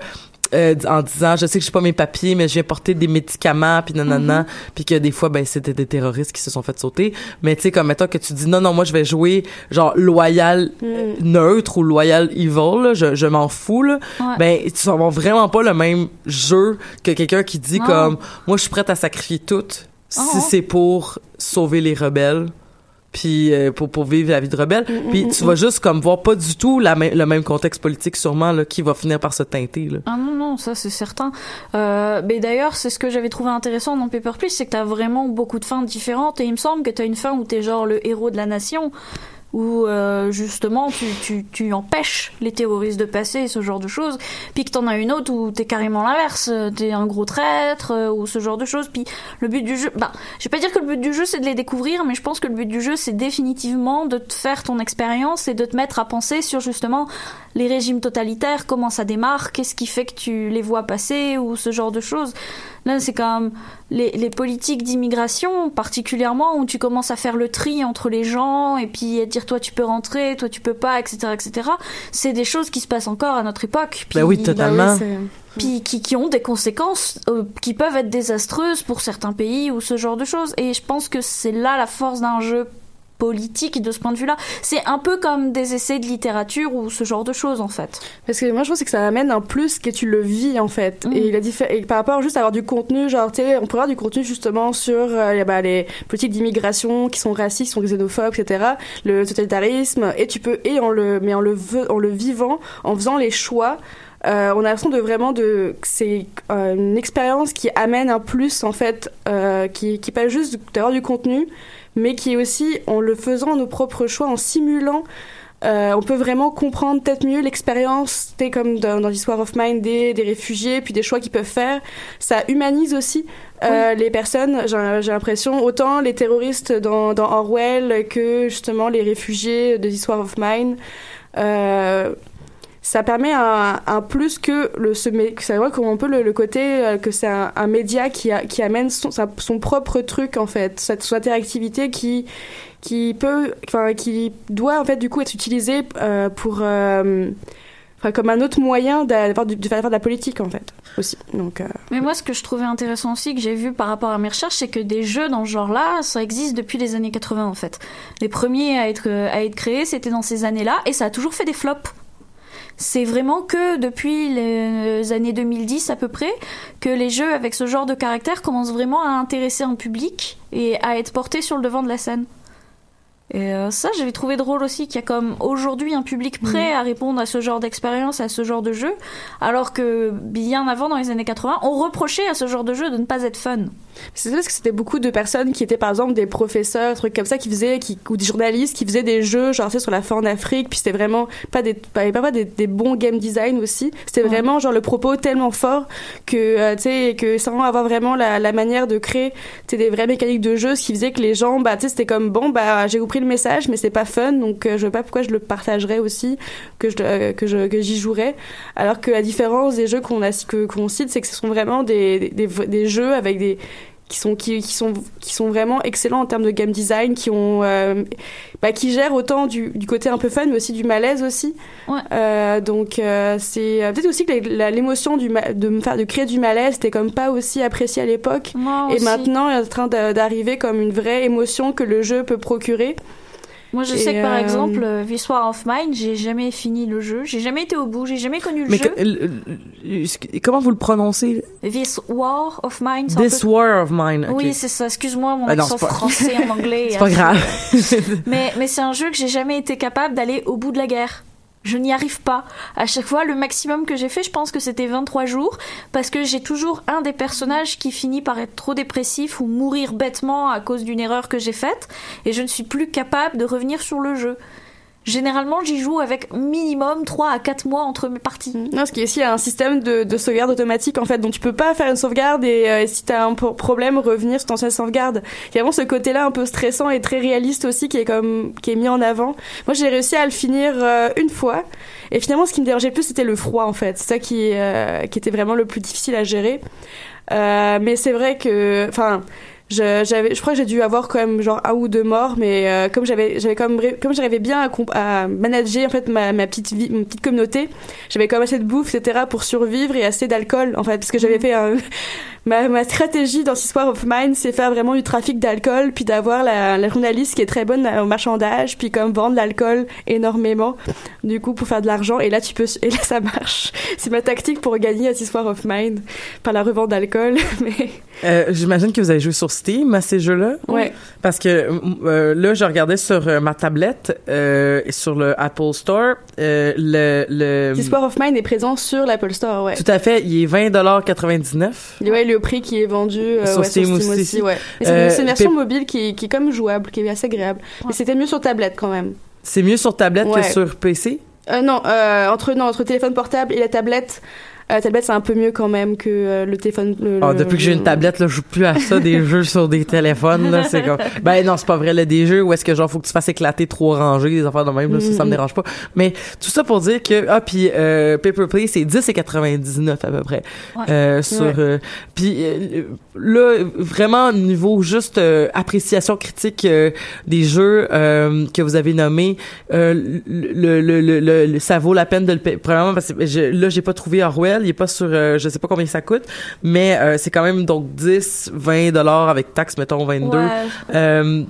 euh, en disant je sais que j'ai pas mes papiers mais je viens porter des médicaments puis nanana. Puis que des fois ben c'était des terroristes qui se sont fait sauter. Mais tu sais comme mettons que tu dis non non moi je vais jouer genre loyal euh, neutre ou loyal evil là, je, je m'en fous là.
Ouais.
ben tu vas vraiment pas le même jeu que quelqu'un qui dit comme moi je suis prête à sacrifier tout si
Oh.
c'est pour sauver les rebelles puis euh, pour pour vivre la vie de rebelle.
Mm,
puis tu vas juste comme voir pas du tout la même le même contexte politique sûrement là qui va finir par se teinter là.
Ah non, non, ça c'est certain. Euh, mais d'ailleurs, c'est ce que j'avais trouvé intéressant dans Paper Please, c'est que t'as vraiment beaucoup de fins différentes et il me semble que t'as une fin où t'es genre le héros de la nation, où euh, justement tu, tu, tu empêches les terroristes de passer, ce genre de choses, puis que t'en as une autre où t'es carrément l'inverse, euh, t'es un gros traître, euh, ou ce genre de choses. Puis le but du jeu, bah, je vais pas dire que le but du jeu c'est de les découvrir, mais je pense que le but du jeu c'est définitivement de te faire ton expérience et de te mettre à penser sur justement les régimes totalitaires, comment ça démarre, qu'est-ce qui fait que tu les vois passer ou ce genre de choses. Là, c'est comme les, les politiques d'immigration, particulièrement où tu commences à faire le tri entre les gens et puis à dire toi tu peux rentrer, toi tu peux pas, etc., etc. C'est des choses qui se passent encore à notre époque.
Ben oui,
Puis-
totalement.
puis qui, qui ont des conséquences euh, qui peuvent être désastreuses pour certains pays ou ce genre de choses. Et je pense que c'est là la force d'un jeu politique de ce point de vue-là. C'est un peu comme des essais de littérature ou ce genre de choses en fait.
Parce que moi, je pense que ça amène un plus que tu le vis, en fait.
Mm.
Et, diffé- et par rapport juste à avoir du contenu, genre, tu sais, on peut avoir du contenu justement sur euh, bah, les politiques d'immigration qui sont racistes, qui sont xénophobes, etc., le totalitarisme, et tu peux, et en le, mais en le, en le vivant, en faisant les choix, euh, on a l'impression de vraiment de que c'est euh, une expérience qui amène un plus en fait qui qui est pas juste d'avoir du contenu mais qui est aussi en le faisant nos propres choix en simulant euh, on peut vraiment comprendre peut-être mieux l'expérience, t'es comme dans, dans l'histoire of Mind des, des réfugiés, puis des choix qu'ils peuvent faire. Ça humanise aussi euh, les personnes. J'ai j'ai l'impression autant les terroristes dans, dans Orwell que justement les réfugiés de l'histoire of Mine. Euh, ça permet un, plus que le ce mé- que ça voit comme un peu le, côté euh, que c'est un, média qui amène son, propre truc en fait cette interactivité qui peut enfin qui doit en fait du coup être utilisé euh, pour euh, comme un autre moyen d'avoir de faire de la politique en fait aussi donc euh,
Mais moi, ce que je trouvais intéressant aussi, que j'ai vu par rapport à mes recherches, c'est que des jeux dans ce genre-là, ça existe depuis les années 80 en fait. Les premiers à être, à être créés, c'était dans ces années-là, et ça a toujours fait des flops. C'est vraiment que depuis les années 2010 à peu près que les jeux avec ce genre de caractère commencent vraiment à intéresser un public et à être portés sur le devant de la scène. Et euh, ça, j'avais trouvé drôle aussi qu'il y a comme aujourd'hui un public prêt à répondre à ce genre d'expérience, à ce genre de jeu, alors que bien avant, dans les années 80, on reprochait à ce genre de jeu de ne pas être fun.
C'est parce que c'était beaucoup de personnes qui étaient par exemple des professeurs, trucs comme ça, qui faisaient, qui, ou des journalistes qui faisaient des jeux, genre tu sais, sur la fin en Afrique, puis c'était vraiment pas des, pas, pas des, des bons game design aussi. C'était
Ouais.
vraiment genre le propos tellement fort que, euh, tu sais, que sans avoir vraiment la, la manière de créer, tu sais, des vraies mécaniques de jeu, ce qui faisait que les gens, bah, tu sais, c'était comme bon, bah, j'ai compris le message, mais c'est pas fun, donc euh, je sais pas pourquoi je le partagerais aussi, que je, euh, que je, que j'y jouerais. Alors que la différence des jeux qu'on a, que, qu'on cite, c'est que ce sont vraiment des, des jeux avec des, qui sont qui, qui sont qui sont vraiment excellents en termes de game design qui ont euh, bah, qui gèrent autant du, du côté un peu fun mais aussi du malaise aussi.
Ouais.
Euh, donc euh, c'est peut-être aussi que l'émotion du de faire de créer du malaise c'était comme pas aussi apprécié à l'époque. Et maintenant est en train d'arriver comme une vraie émotion que le jeu peut procurer
Moi, je
Et,
sais que par
euh,
exemple, euh, This War of Mine, j'ai jamais fini le jeu, j'ai jamais été au bout, j'ai jamais connu le
Mais
jeu.
que- le- le- comment vous le prononcez?
This War of Mine,
This
peu-
War of Mine.
Oui, c'est ça. Excuse-moi, mon
Ah
accent
pas-
français en anglais. <laughs>
C'est pas grave. <laughs> <laughs>
Mais, mais c'est un jeu que j'ai jamais été capable d'aller au bout de la guerre. Je n'y arrive pas. À chaque fois, le maximum que j'ai fait, je pense que c'était 23 jours, parce que j'ai toujours un des personnages qui finit par être trop dépressif ou mourir bêtement à cause d'une erreur que j'ai faite, et je ne suis plus capable de revenir sur le jeu. Généralement, j'y joue avec minimum 3 à 4 mois entre mes parties.
Non, ce qui est aussi un système de, de sauvegarde automatique en fait, donc tu peux pas faire une sauvegarde et, euh, et si t'as un pro- problème revenir sur ton sauvegarde. Il y a vraiment ce côté-là un peu stressant et très réaliste aussi qui est comme qui est mis en avant. Moi, j'ai réussi à le finir euh, une fois et finalement, ce qui me dérangeait le plus, c'était le froid en fait. C'est ça qui euh, qui était vraiment le plus difficile à gérer. Euh, mais c'est vrai que, enfin. Je, j'avais, je crois que j'ai dû avoir quand même genre un ou deux morts, mais euh, comme j'avais, j'avais comme, comme j'arrivais bien à, à manager en fait ma, ma petite vie, ma petite communauté, j'avais quand même assez de bouffe, etc. pour survivre et assez d'alcool en fait, parce que j'avais fait un, ma, ma stratégie dans Histoire of Mine, c'est faire vraiment du trafic d'alcool, puis d'avoir la, la journaliste qui est très bonne au marchandage, puis comme vendre l'alcool énormément, du coup pour faire de l'argent. Et là tu peux, et là ça marche. C'est ma tactique pour gagner à Histoire of Mine par la revente d'alcool, <laughs> mais
Euh, J'imagine que vous avez joué sur Steam à ces jeux-là.
ouais.
Parce que euh, là, je regardais sur euh, ma tablette, euh, et sur le Apple Store, le... le
Histoire of Mine est présent sur l'Apple Store, ouais.
Tout à fait, il est 20,99
Et ouais, le prix qui est vendu euh,
Sur
ouais,
Steam aussi.
aussi, ouais. Mais c'est
Euh,
c'est une version mobile qui, est- qui est comme jouable, qui est assez agréable.
Ouais.
Mais c'était mieux sur tablette quand même.
C'est mieux sur tablette
Ouais.
que sur PC?
Euh, non, euh, entre non entre téléphone portable et la tablette, la tablette, c'est un peu mieux quand même que euh, le téléphone. le-
Ah,
le-
depuis que j'ai une tablette, là, je joue plus à ça, des <laughs> jeux sur des téléphones, là, c'est comme, <laughs> ben non, c'est pas vrai, là, des jeux où est-ce que genre, faut que tu fasses éclater trois rangées, des affaires de même, là, ça, ça me
Mhm.
dérange pas. Mais, tout ça pour dire que, ah, puis euh, Paper Play, c'est 10 et 99 à peu près,
Ouais.
euh, sur,
Ouais.
euh, puis euh, là, vraiment, niveau juste euh, appréciation critique euh, des jeux euh, que vous avez nommés, euh, le, le, le, le, le- ça vaut la peine de le payer. Premièrement, parce que je, là, j'ai pas trouvé Orwell, il est pas sur, euh, je sais pas combien ça coûte, mais euh, c'est quand même donc 10, 20 dollars avec taxe, mettons 22.
Ouais.
Euh,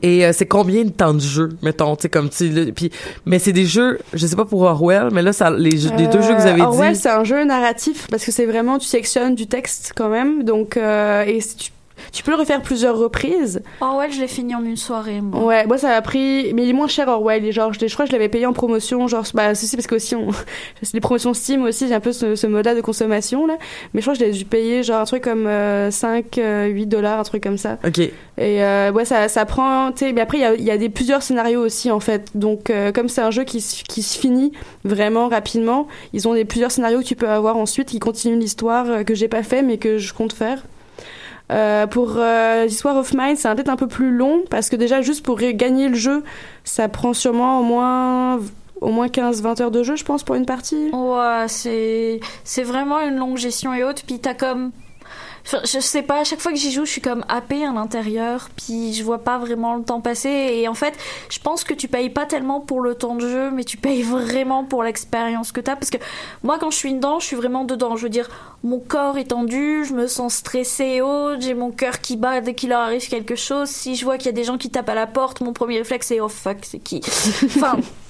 et euh, c'est combien de temps de jeu, mettons, tu sais, comme tu puis mais c'est des jeux, je sais pas pour Orwell, mais là ça les, jeux- les deux jeux que vous avez
Orwell,
dit.
c'est un jeu narratif parce que c'est vraiment tu sectionnes du texte quand même, donc euh, et si tu, tu peux le refaire plusieurs reprises.
Orwell, je l'ai fini en une soirée, moi.
Ouais, moi ça a pris, mais il est moins cher Orwell. Et genre, je, crois que je l'avais payé en promotion, genre, bah ceci parce que aussi on, <laughs> c'est les promotions Steam aussi, j'ai un peu ce, ce mode-là de consommation là. Mais je crois que je l'ai dû payer genre un truc comme euh, 5, euh, 8 dollars, un truc comme ça.
OK.
Et euh, ouais, ça, ça prend, mais après il y a, il y a des plusieurs scénarios aussi en fait. Donc euh, comme c'est un jeu qui, se- qui se finit vraiment rapidement, ils ont des plusieurs scénarios que tu peux avoir ensuite qui continuent l'histoire euh, que j'ai pas fait mais que je compte faire. Euh, pour euh, l'histoire of Mine, c'est un- peut-être un peu plus long parce que déjà juste pour gagner le jeu, ça prend sûrement au moins au moins 15-20 heures de jeu, je pense, pour une partie.
Ouais, c'est c'est vraiment une longue gestion et autres. Puis t'as comme, je sais pas, à chaque fois que j'y joue, je suis comme happée à l'intérieur. Puis je vois pas vraiment le temps passer. Et en fait, je pense que tu payes pas tellement pour le temps de jeu, mais tu payes <laughs> vraiment pour l'expérience que t'as. Parce que moi, quand je suis dedans, je suis vraiment dedans. Je veux dire, mon corps est tendu, je me sens stressée et autres. J'ai mon cœur qui bat dès qu'il leur arrive quelque chose. Si je vois qu'il y a des gens qui tapent à la porte, mon premier réflexe c'est oh fuck, c'est qui? Enfin. <laughs>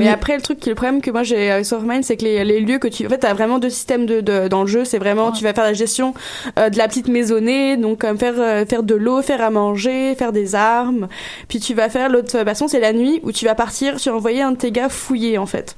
Mais
après, le truc, qui est le problème que moi j'ai avec Mine, c'est que les, les lieux que tu. En fait, t'as vraiment deux systèmes de, de- dans le jeu. C'est vraiment, tu vas faire la gestion euh, de la petite maisonnée, donc comme faire, euh, faire de l'eau, faire à manger, faire des armes. Puis tu vas faire l'autre façon, c'est la nuit, où tu vas partir, tu vas envoyer un de tes gars fouiller, en fait.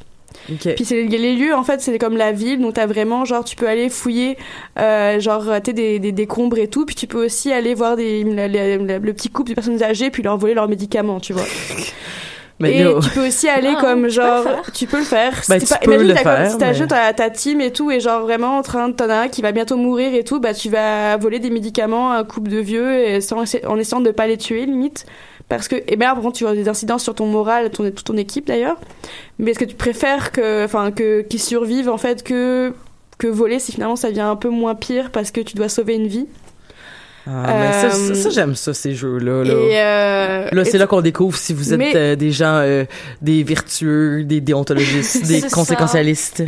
Puis c'est les lieux en fait c'est comme la ville donc t'as vraiment genre tu peux aller fouiller euh, genre t'es des, des décombres et tout puis tu peux aussi aller voir des la- la- la- le petit couple de personnes âgées puis leur voler leurs médicaments tu vois <laughs>
Mais
et tu peux aussi aller <laughs>
Ah,
comme
tu peux le
genre
faire.
tu peux le faire.
Ben,
C'est
tu
pas-
peux
imagine
le
comme- si
mais-
jeu, t'as ta team et tout et genre vraiment en train de t'en as un qui va bientôt mourir et tout bah tu vas voler des médicaments à un couple de vieux et sans, en essayant de pas les tuer limite. Parce que et bien par contre tu as des incidences sur ton moral ton toute ton équipe d'ailleurs. Mais est-ce que tu préfères que enfin que qu'ils survivent en fait que que voler si finalement ça devient un peu moins pire parce que tu dois sauver une vie?
Ah, mais ça, ça,
Euh,
ça, j'aime ça ces jeux-là là.
et euh,
Là, c'est là qu'on découvre si vous êtes
Mais-
euh, des gens, euh, des vertueux, des déontologistes, <laughs> des conséquentialistes.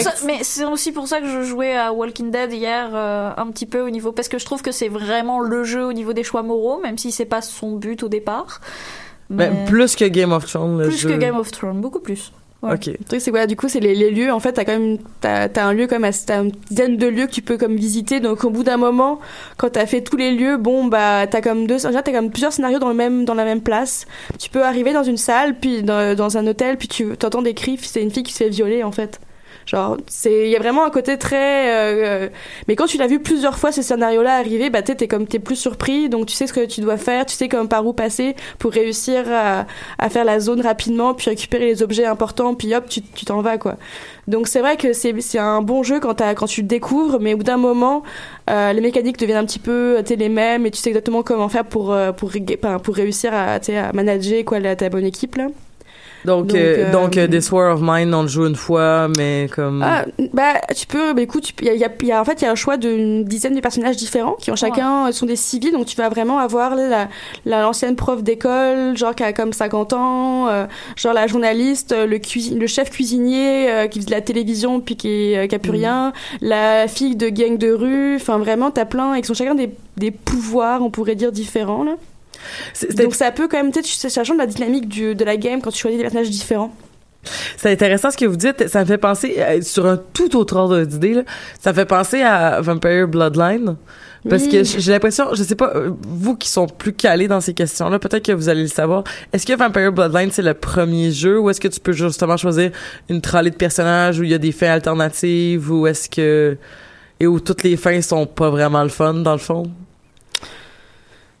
Ça- mais c'est aussi pour ça que je jouais à Walking Dead hier euh, un petit peu au niveau parce que je trouve que c'est vraiment le jeu au niveau des choix moraux même si c'est pas son but au départ mais
Ben, plus que Game of Thrones, le
plus
jeu.
que Game of Thrones beaucoup plus Ouais.
Ok.
Le truc, c'est quoi, du coup, c'est les, les lieux. En fait, t'as quand même, t'as, t'as un lieu comme, t'as une dizaine de lieux que tu peux comme visiter. Donc, au bout d'un moment, quand t'as fait tous les lieux, bon, bah, t'as comme deux, déjà, t'as comme plusieurs scénarios dans le même, dans la même place. Tu peux arriver dans une salle, puis dans, dans un hôtel, puis tu t'entends des cris. C'est une fille qui se fait violer, en fait. Genre, c'est, il y a vraiment un côté très, euh, euh, mais quand tu l'as vu plusieurs fois ce scénario-là arriver, bah, t'es, t'es comme, t'es plus surpris, donc tu sais ce que tu dois faire, tu sais comme par où passer pour réussir à, à faire la zone rapidement, puis récupérer les objets importants, puis hop, tu, tu t'en vas, quoi. Donc c'est vrai que c'est, c'est un bon jeu quand, quand tu le découvres, mais au bout d'un moment, euh, les mécaniques deviennent un petit peu, tu sais, les mêmes, et tu sais exactement comment faire pour, euh, pour, pour réussir à, à manager, quoi, la, ta bonne équipe, là.
Donc,
Donc,
euh,
euh,
donc euh, This War of Mine, on le joue une fois, mais comme...
Ah, bah, tu peux, bah, écoute, il y a, y a- y a- en fait, il y a un choix d'une dizaine de personnages différents qui ont chacun, sont des civils, donc tu vas vraiment avoir là, la, l'ancienne prof d'école, genre qui a comme 50 ans, euh, genre la journaliste, euh, le, le chef cuisinier euh, qui faisait de la télévision puis qui, euh, qui a plus rien, la fille de gang de rue, enfin vraiment, t'as plein, et qui sont chacun des, des pouvoirs, on pourrait dire, différents, là. Donc ça peut quand même, peut-être, ça change la dynamique du, de la game quand tu choisis des personnages différents.
C'est intéressant ce que vous dites. Ça me fait penser, euh, sur un tout autre ordre d'idée, ça me fait penser à Vampire Bloodline. Parce
Oui.
que j'ai l'impression, je sais pas, euh, vous qui sont plus calés dans ces questions-là, peut-être que vous allez le savoir. Est-ce que Vampire Bloodline, c'est le premier jeu ou est-ce que tu peux justement choisir une trolley de personnages où il y a des fins alternatives ou est-ce que... et où toutes les fins sont pas vraiment le fun, dans le fond?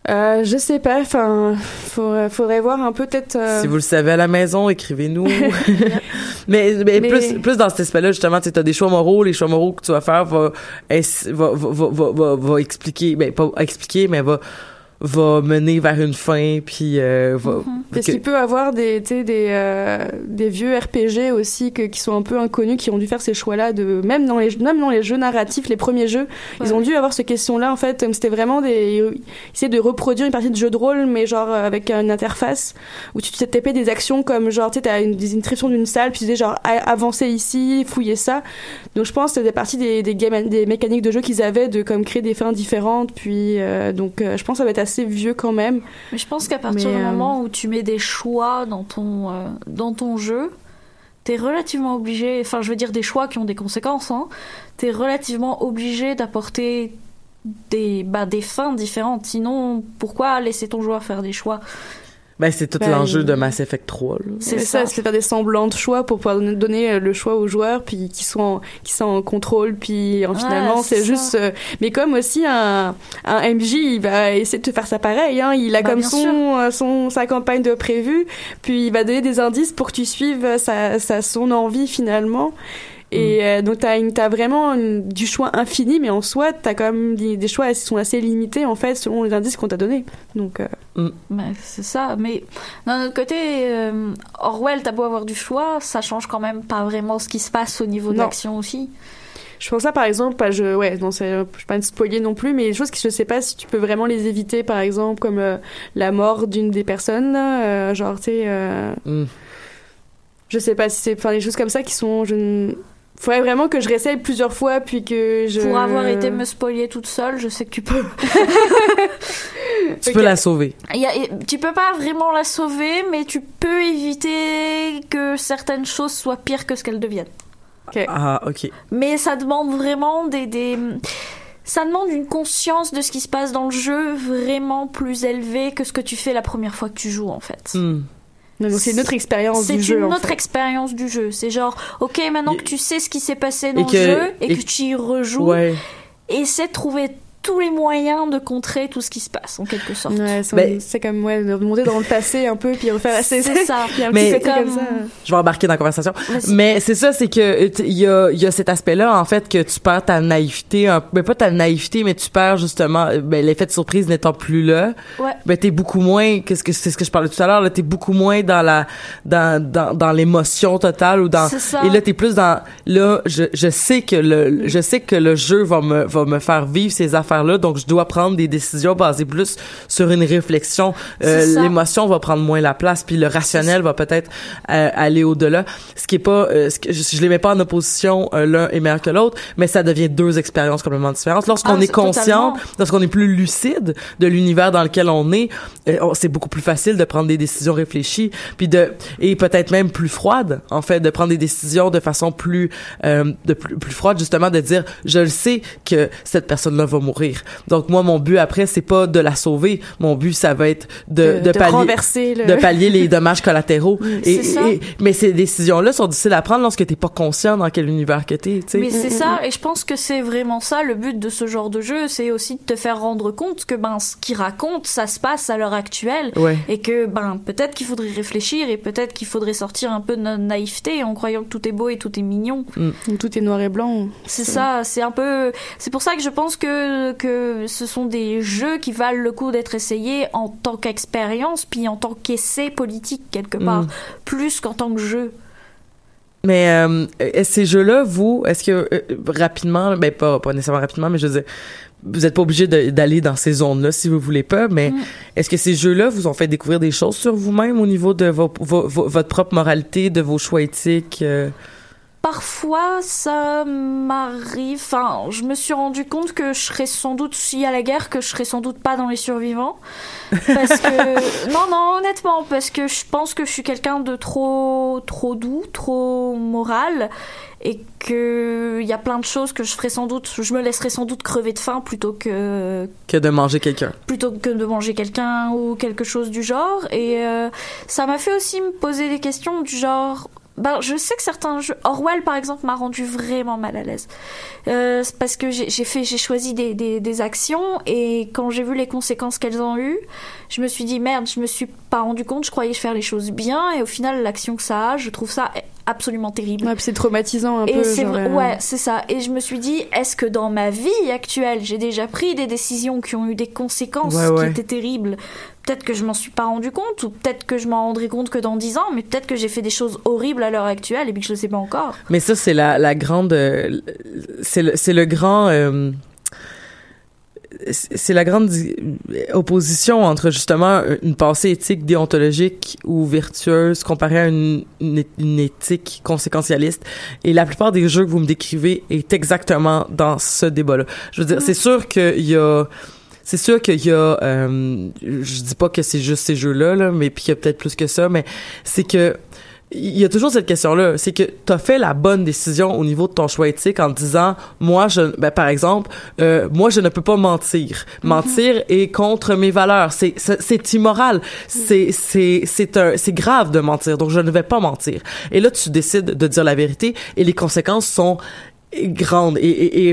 Euh, je sais pas, enfin, faudrait, faudrait voir un peu peut-être. euh,
Si vous le savez à la maison, écrivez-nous. <laughs> <laughs> Mais, mais,
Mais-
plus, plus dans cet aspect-là, justement, tu as des choix moraux, les choix moraux que tu vas faire va, va, va, va, va, va expliquer, ben, pas expliquer, mais va, va mener vers une fin, puis euh, va...
Parce
que-
qu'il peut avoir des, des, euh, des vieux RPG aussi que, qui sont un peu inconnus, qui ont dû faire ces choix-là de même dans les même dans les jeux narratifs, les premiers jeux, ils ont dû avoir cette question-là en fait. C'était vraiment des ils essayaient de reproduire une partie de jeu de rôle, mais genre euh, avec une interface où tu te tapais des actions comme genre tu sais t'as une, des- une description d'une salle, puis tu disais genre a- avancer ici, fouiller ça. Donc je pense que c'était partie des des, game- des mécaniques de jeu qu'ils avaient de comme créer des fins différentes. Puis euh, donc euh, je pense que ça va être assez vieux quand même.
Mais je pense qu'à partir
Mais,
du
euh,
moment où tu mets des choix dans ton, euh, dans ton jeu, t'es relativement obligé, enfin je veux dire des choix qui ont des conséquences, hein, t'es relativement obligé d'apporter des, bah, des fins différentes. Sinon, pourquoi laisser ton joueur faire des choix?
Ben, c'est tout
Ben,
l'enjeu de
il-
Mass Effect 3, là.
C'est
Mais
ça.
c'est faire des semblants de choix pour pouvoir donner- euh, le choix aux joueurs, puis qui sont en, qui sont en contrôle, puis en,
Ouais,
finalement
c'est ça.
juste. euh, mais comme aussi un, un MJ, il va essayer de te faire ça pareil. Hein, il a
Bah,
comme son, euh, son sa campagne de prévu, puis il va donner des indices pour que tu suives euh, sa, sa son envie finalement. Et euh, donc t'as une- t'as vraiment une- du choix infini, mais en soi t'as quand même des, des choix qui sont assez limités en fait selon les indices qu'on t'a donnés. Donc euh,
Mais c'est ça. Mais d'un autre côté, euh, Orwell, t'as beau avoir du choix, ça change quand même pas vraiment ce qui se passe au niveau de l'action aussi.
Je pense ça par exemple, je ouais, non c'est je vais pas te spoiler non plus, mais des choses que je sais pas si tu peux vraiment les éviter par exemple comme euh, la mort d'une des personnes, là, euh, genre tu sais, euh,
Mm.
je sais pas si c'est, enfin des choses comme ça qui sont, je ne- faudrait vraiment que je réessaye plusieurs fois puis que je.
Pour avoir été me spoiler toute seule, je sais que tu peux. <laughs>
Tu peux la sauver.
Il y a- tu peux pas vraiment la sauver, mais tu peux éviter que certaines choses soient pires que ce qu'elles deviennent.
Ah, ok.
Mais ça demande vraiment des, des... Ça demande une conscience de ce qui se passe dans le jeu vraiment plus élevée que ce que tu fais la première fois que tu joues, en fait.
Hmm.
Donc c'est une autre expérience
C'est
du jeu.
une
en
autre expérience du jeu. C'est genre, ok, maintenant que tu sais ce qui s'est passé dans
et
le
que-
jeu et,
et-
que tu y rejoues,
Ouais.
essaie de trouver tous les moyens de contrer tout ce qui se passe, en quelque sorte.
Ouais, c'est
Ben-
c'est comme ouais, de remonter dans le passé un peu puis refaire la
C'est ça. <laughs>
Il y a un
Mais-
petit côté comme
Comme-
ça.
Je vais embarquer dans la conversation.
Vas-y.
Mais c'est ça, c'est que euh, il y a, il y a cet aspect-là en fait que tu perds ta naïveté, un, ben pas ta naïveté, mais tu perds justement euh, ben, l'effet de surprise n'étant plus là.
Ouais.
Ben t'es beaucoup moins, qu'est-ce que c'est ce que je parlais tout à l'heure là, t'es beaucoup moins dans la dans dans, dans l'émotion totale ou dans
C'est ça.
et là t'es plus dans là je je sais que le je sais que le jeu va me va me faire vivre ces affaires donc je dois prendre des décisions basées plus sur une réflexion. Euh, l'émotion va prendre moins la place puis le rationnel va peut-être euh, aller au-delà. Ce qui est pas euh, ce que, je, je les mets pas en opposition euh, l'un est meilleur que l'autre mais ça devient deux expériences complètement différentes. Lorsqu'on
Ah,
est conscient lorsqu'on est plus lucide de l'univers dans lequel on est euh, c'est beaucoup plus facile de prendre des décisions réfléchies puis de et peut-être même plus froides en fait de prendre des décisions de façon plus euh, de plus, plus froide justement de dire je le sais que cette personne là va mourir donc moi mon but après c'est pas de la sauver. Mon but ça va être de, de,
de
pallier
renverser le
de pallier les dommages collatéraux. <laughs> Et,
C'est ça.
et- mais ces décisions là sont difficiles à prendre lorsque t'es pas conscient dans quel univers que t'es
Mais c'est ça, et je pense que c'est vraiment ça le but de ce genre de jeu, c'est aussi de te faire rendre compte que ben ce qu'il raconte, ça se passe à l'heure actuelle,
ouais.
Et que ben peut-être qu'il faudrait réfléchir et peut-être qu'il faudrait sortir un peu de notre naïveté en croyant que tout est beau et tout est mignon.
Tout est noir et blanc.
C'est ça, c'est un peu, c'est pour ça que je pense que que ce sont des jeux qui valent le coup d'être essayés en tant qu'expérience, puis en tant qu'essai politique quelque part,
Mm.
plus qu'en tant que jeu.
Mais euh, ces jeux-là, vous, est-ce que euh, rapidement, ben pas, pas nécessairement rapidement, mais je veux dire, vous êtes pas obligé d'aller dans ces zones-là si vous voulez pas, mais
Mm.
est-ce que ces jeux-là vous ont fait découvrir des choses sur vous-même au niveau de vos, vos- vos- votre propre moralité, de vos choix éthiques? euh?
Parfois, ça m'arrive. Enfin, je me suis rendu compte que je serais sans doute, s'il y a la guerre, que je serais sans doute pas dans les survivants. Parce que. <laughs> non, non, honnêtement, parce que je pense que je suis quelqu'un de trop, trop doux, trop moral. Et que il y a plein de choses que je ferais sans doute. Je me laisserais sans doute crever de faim plutôt que,
que de manger quelqu'un.
plutôt que de manger quelqu'un ou quelque chose du genre. Et euh, ça m'a fait aussi me poser des questions du genre. Ben, je sais que certains jeux, Orwell par exemple, m'a rendu vraiment mal à l'aise. Euh, parce que j'ai fait, j'ai choisi des, des, des actions et quand j'ai vu les conséquences qu'elles ont eues, je me suis dit merde, je me suis pas rendu compte, je croyais faire les choses bien et au final l'action que ça a, je trouve ça absolument terrible.
Ouais, puis c'est traumatisant un
Et
peu.
c'est
genre,
vrai-
euh,
ouais, c'est ça. Et je me suis dit, est-ce que dans ma vie actuelle, j'ai déjà pris des décisions qui ont eu des conséquences
Ouais, ouais.
qui étaient terribles? Peut-être que je m'en suis pas rendu compte, ou peut-être que je m'en rendrai compte que dans 10 ans, mais peut-être que j'ai fait des choses horribles à l'heure actuelle et puis que je le sais pas encore.
Mais ça, c'est la, la grande. euh, c'est le, c'est le grand. euh, c'est la grande opposition entre justement une pensée éthique déontologique ou vertueuse comparée à une, une, éthique conséquentialiste. Et la plupart des jeux que vous me décrivez est exactement dans ce débat-là. Je veux dire, c'est sûr qu'il y a c'est sûr qu'il y a euh, je dis pas que c'est juste ces jeux-là là, mais puis qu'il y a peut-être plus que ça mais c'est que il y a toujours cette question-là, c'est que tu as fait la bonne décision au niveau de ton choix éthique en disant, moi, je, ben, par exemple, euh, moi, je ne peux pas mentir. Mentir est contre mes valeurs. C'est, c'est, c'est immoral. C'est, c'est, c'est un, c'est grave de mentir. Donc, je ne vais pas mentir. Et là, tu décides de dire la vérité et les conséquences sont grandes et, et,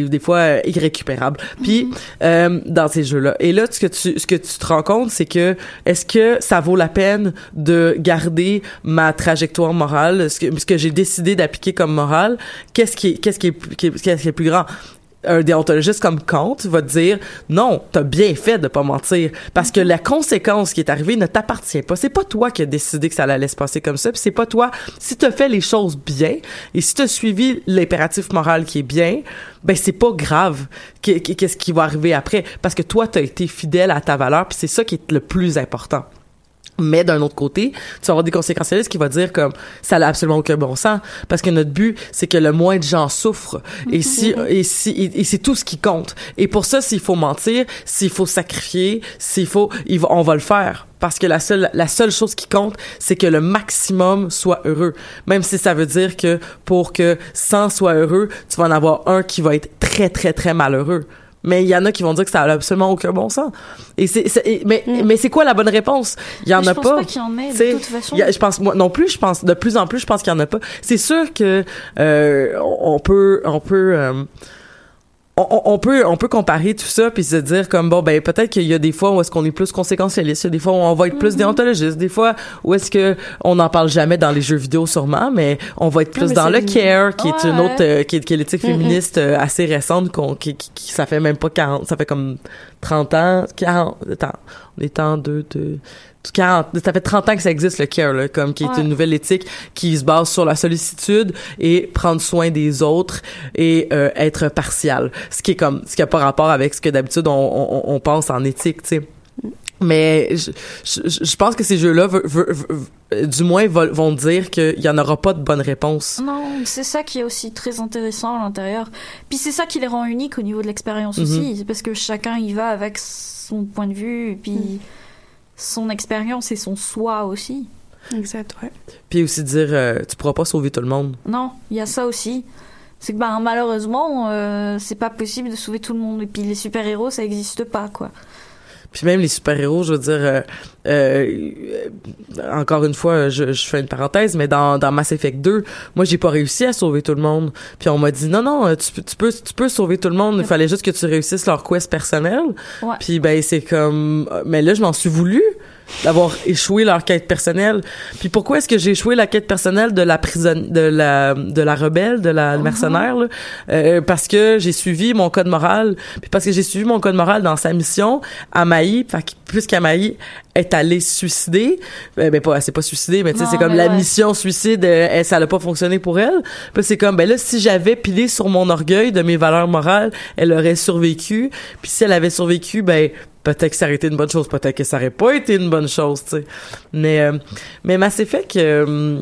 et des fois irrécupérables. Puis euh, dans ces jeux-là. Et là, ce que tu ce que tu te rends compte, c'est que est-ce que ça vaut la peine de garder ma trajectoire morale, ce que, ce que j'ai décidé d'appliquer comme morale? Qu'est-ce qui est qu'est-ce qui est- qu'est-ce qui est plus grand? Un déontologiste comme Kant va dire non, t'as bien fait de pas mentir parce que la conséquence qui est arrivée ne t'appartient pas. C'est pas toi qui as décidé que ça allait se passer comme ça, puis c'est pas toi. Si t'as fait les choses bien et si t'as suivi l'impératif moral qui est bien, ben c'est pas grave qu'est- qu'est-ce qui va arriver après parce que toi t'as été fidèle à ta valeur, puis c'est ça qui est le plus important. Mais d'un autre côté, tu vas avoir des conséquentialistes qui vont dire comme ça n'a absolument aucun bon sens parce que notre but c'est que le moins de gens souffrent et si et si et, et c'est tout ce qui compte. Et pour ça s'il faut mentir, s'il faut sacrifier, s'il faut il va- on va le faire parce que la seule la seule chose qui compte c'est que le maximum soit heureux. Même si ça veut dire que pour que 100 soit heureux, tu vas en avoir un qui va être très très très malheureux. Mais il y en a qui vont dire que ça a absolument aucun bon sens. Et c'est, c'est- et- mais, mais c'est quoi la bonne réponse? Il y en
Mais
a
je pense
pas.
pas qu'il y en ait, de
Tu sais,
toute façon.
a- je pense, moi non plus, je pense, de plus en plus, je pense qu'il y en a pas. C'est sûr que, euh, on peut, on peut, euh, on, on- peut on peut comparer tout ça puis se dire comme bon ben peut-être qu'il y a des fois où est-ce qu'on est plus conséquentialiste il y a des fois où on va être plus déontologiste des fois où est-ce que on n'en parle jamais dans les jeux vidéo sûrement mais on va être plus dans le care qui est une autre euh, qui est, qui est l'éthique féministe euh, assez récente qu'on qui, qui, qui- ça fait même pas 40 ça fait comme 30 ans 40 attends on est en deux deux 40, ça fait 30 ans que ça existe le care là, comme qui est une nouvelle éthique qui se base sur la sollicitude et prendre soin des autres et euh, être partial ce qui est comme ce qui a pas rapport avec ce que d'habitude on, on, on pense en éthique tu sais mais je, je, je pense que ces jeux-là, du moins, vont, vont dire qu'il y en aura pas de bonne réponse.
Non, c'est ça qui est aussi très intéressant à l'intérieur. Puis c'est ça qui les rend uniques au niveau de l'expérience
Mhm.
aussi. C'est parce que chacun y va avec son point de vue, et puis son expérience et son soi aussi.
Exact, ouais.
Puis aussi dire, euh, tu pourras pas sauver tout le monde.
Non, il y a ça aussi. C'est que ben, malheureusement, euh, c'est pas possible de sauver tout le monde. Et puis les super-héros, ça existe pas, quoi.
Puis même les super-héros, je veux dire, euh, euh, encore une fois, je, je fais une parenthèse, mais dans, dans Mass Effect 2, moi, j'ai pas réussi à sauver tout le monde. Puis on m'a dit, non, non, tu, peux- tu peux, tu peux sauver tout le monde, il fallait juste que tu réussisses leur quest personnel.
Ouais.
Puis ben, c'est comme, euh, mais là, je m'en suis voulu d'avoir échoué leur quête personnelle. Puis pourquoi est-ce que j'ai échoué la quête personnelle de la prison, de la, de la rebelle, de la mercenaire, là? Euh, parce que j'ai suivi mon code moral, puis parce que j'ai suivi mon code moral dans sa mission, Amaï, fait que puisqu'Amaï est allée se suicider, ben, ben pas, elle s'est pas suicidée, mais tu sais, c'est comme la
ouais.
mission suicide, euh, ça n'a pas fonctionné pour elle. Puis c'est comme, ben là, si j'avais pilé sur mon orgueil de mes valeurs morales, elle aurait survécu. Puis si elle avait survécu, ben peut-être que ça aurait été une bonne chose, peut-être que ça aurait pas été une bonne chose, tu sais. Mais euh, mais Mass Effect, euh,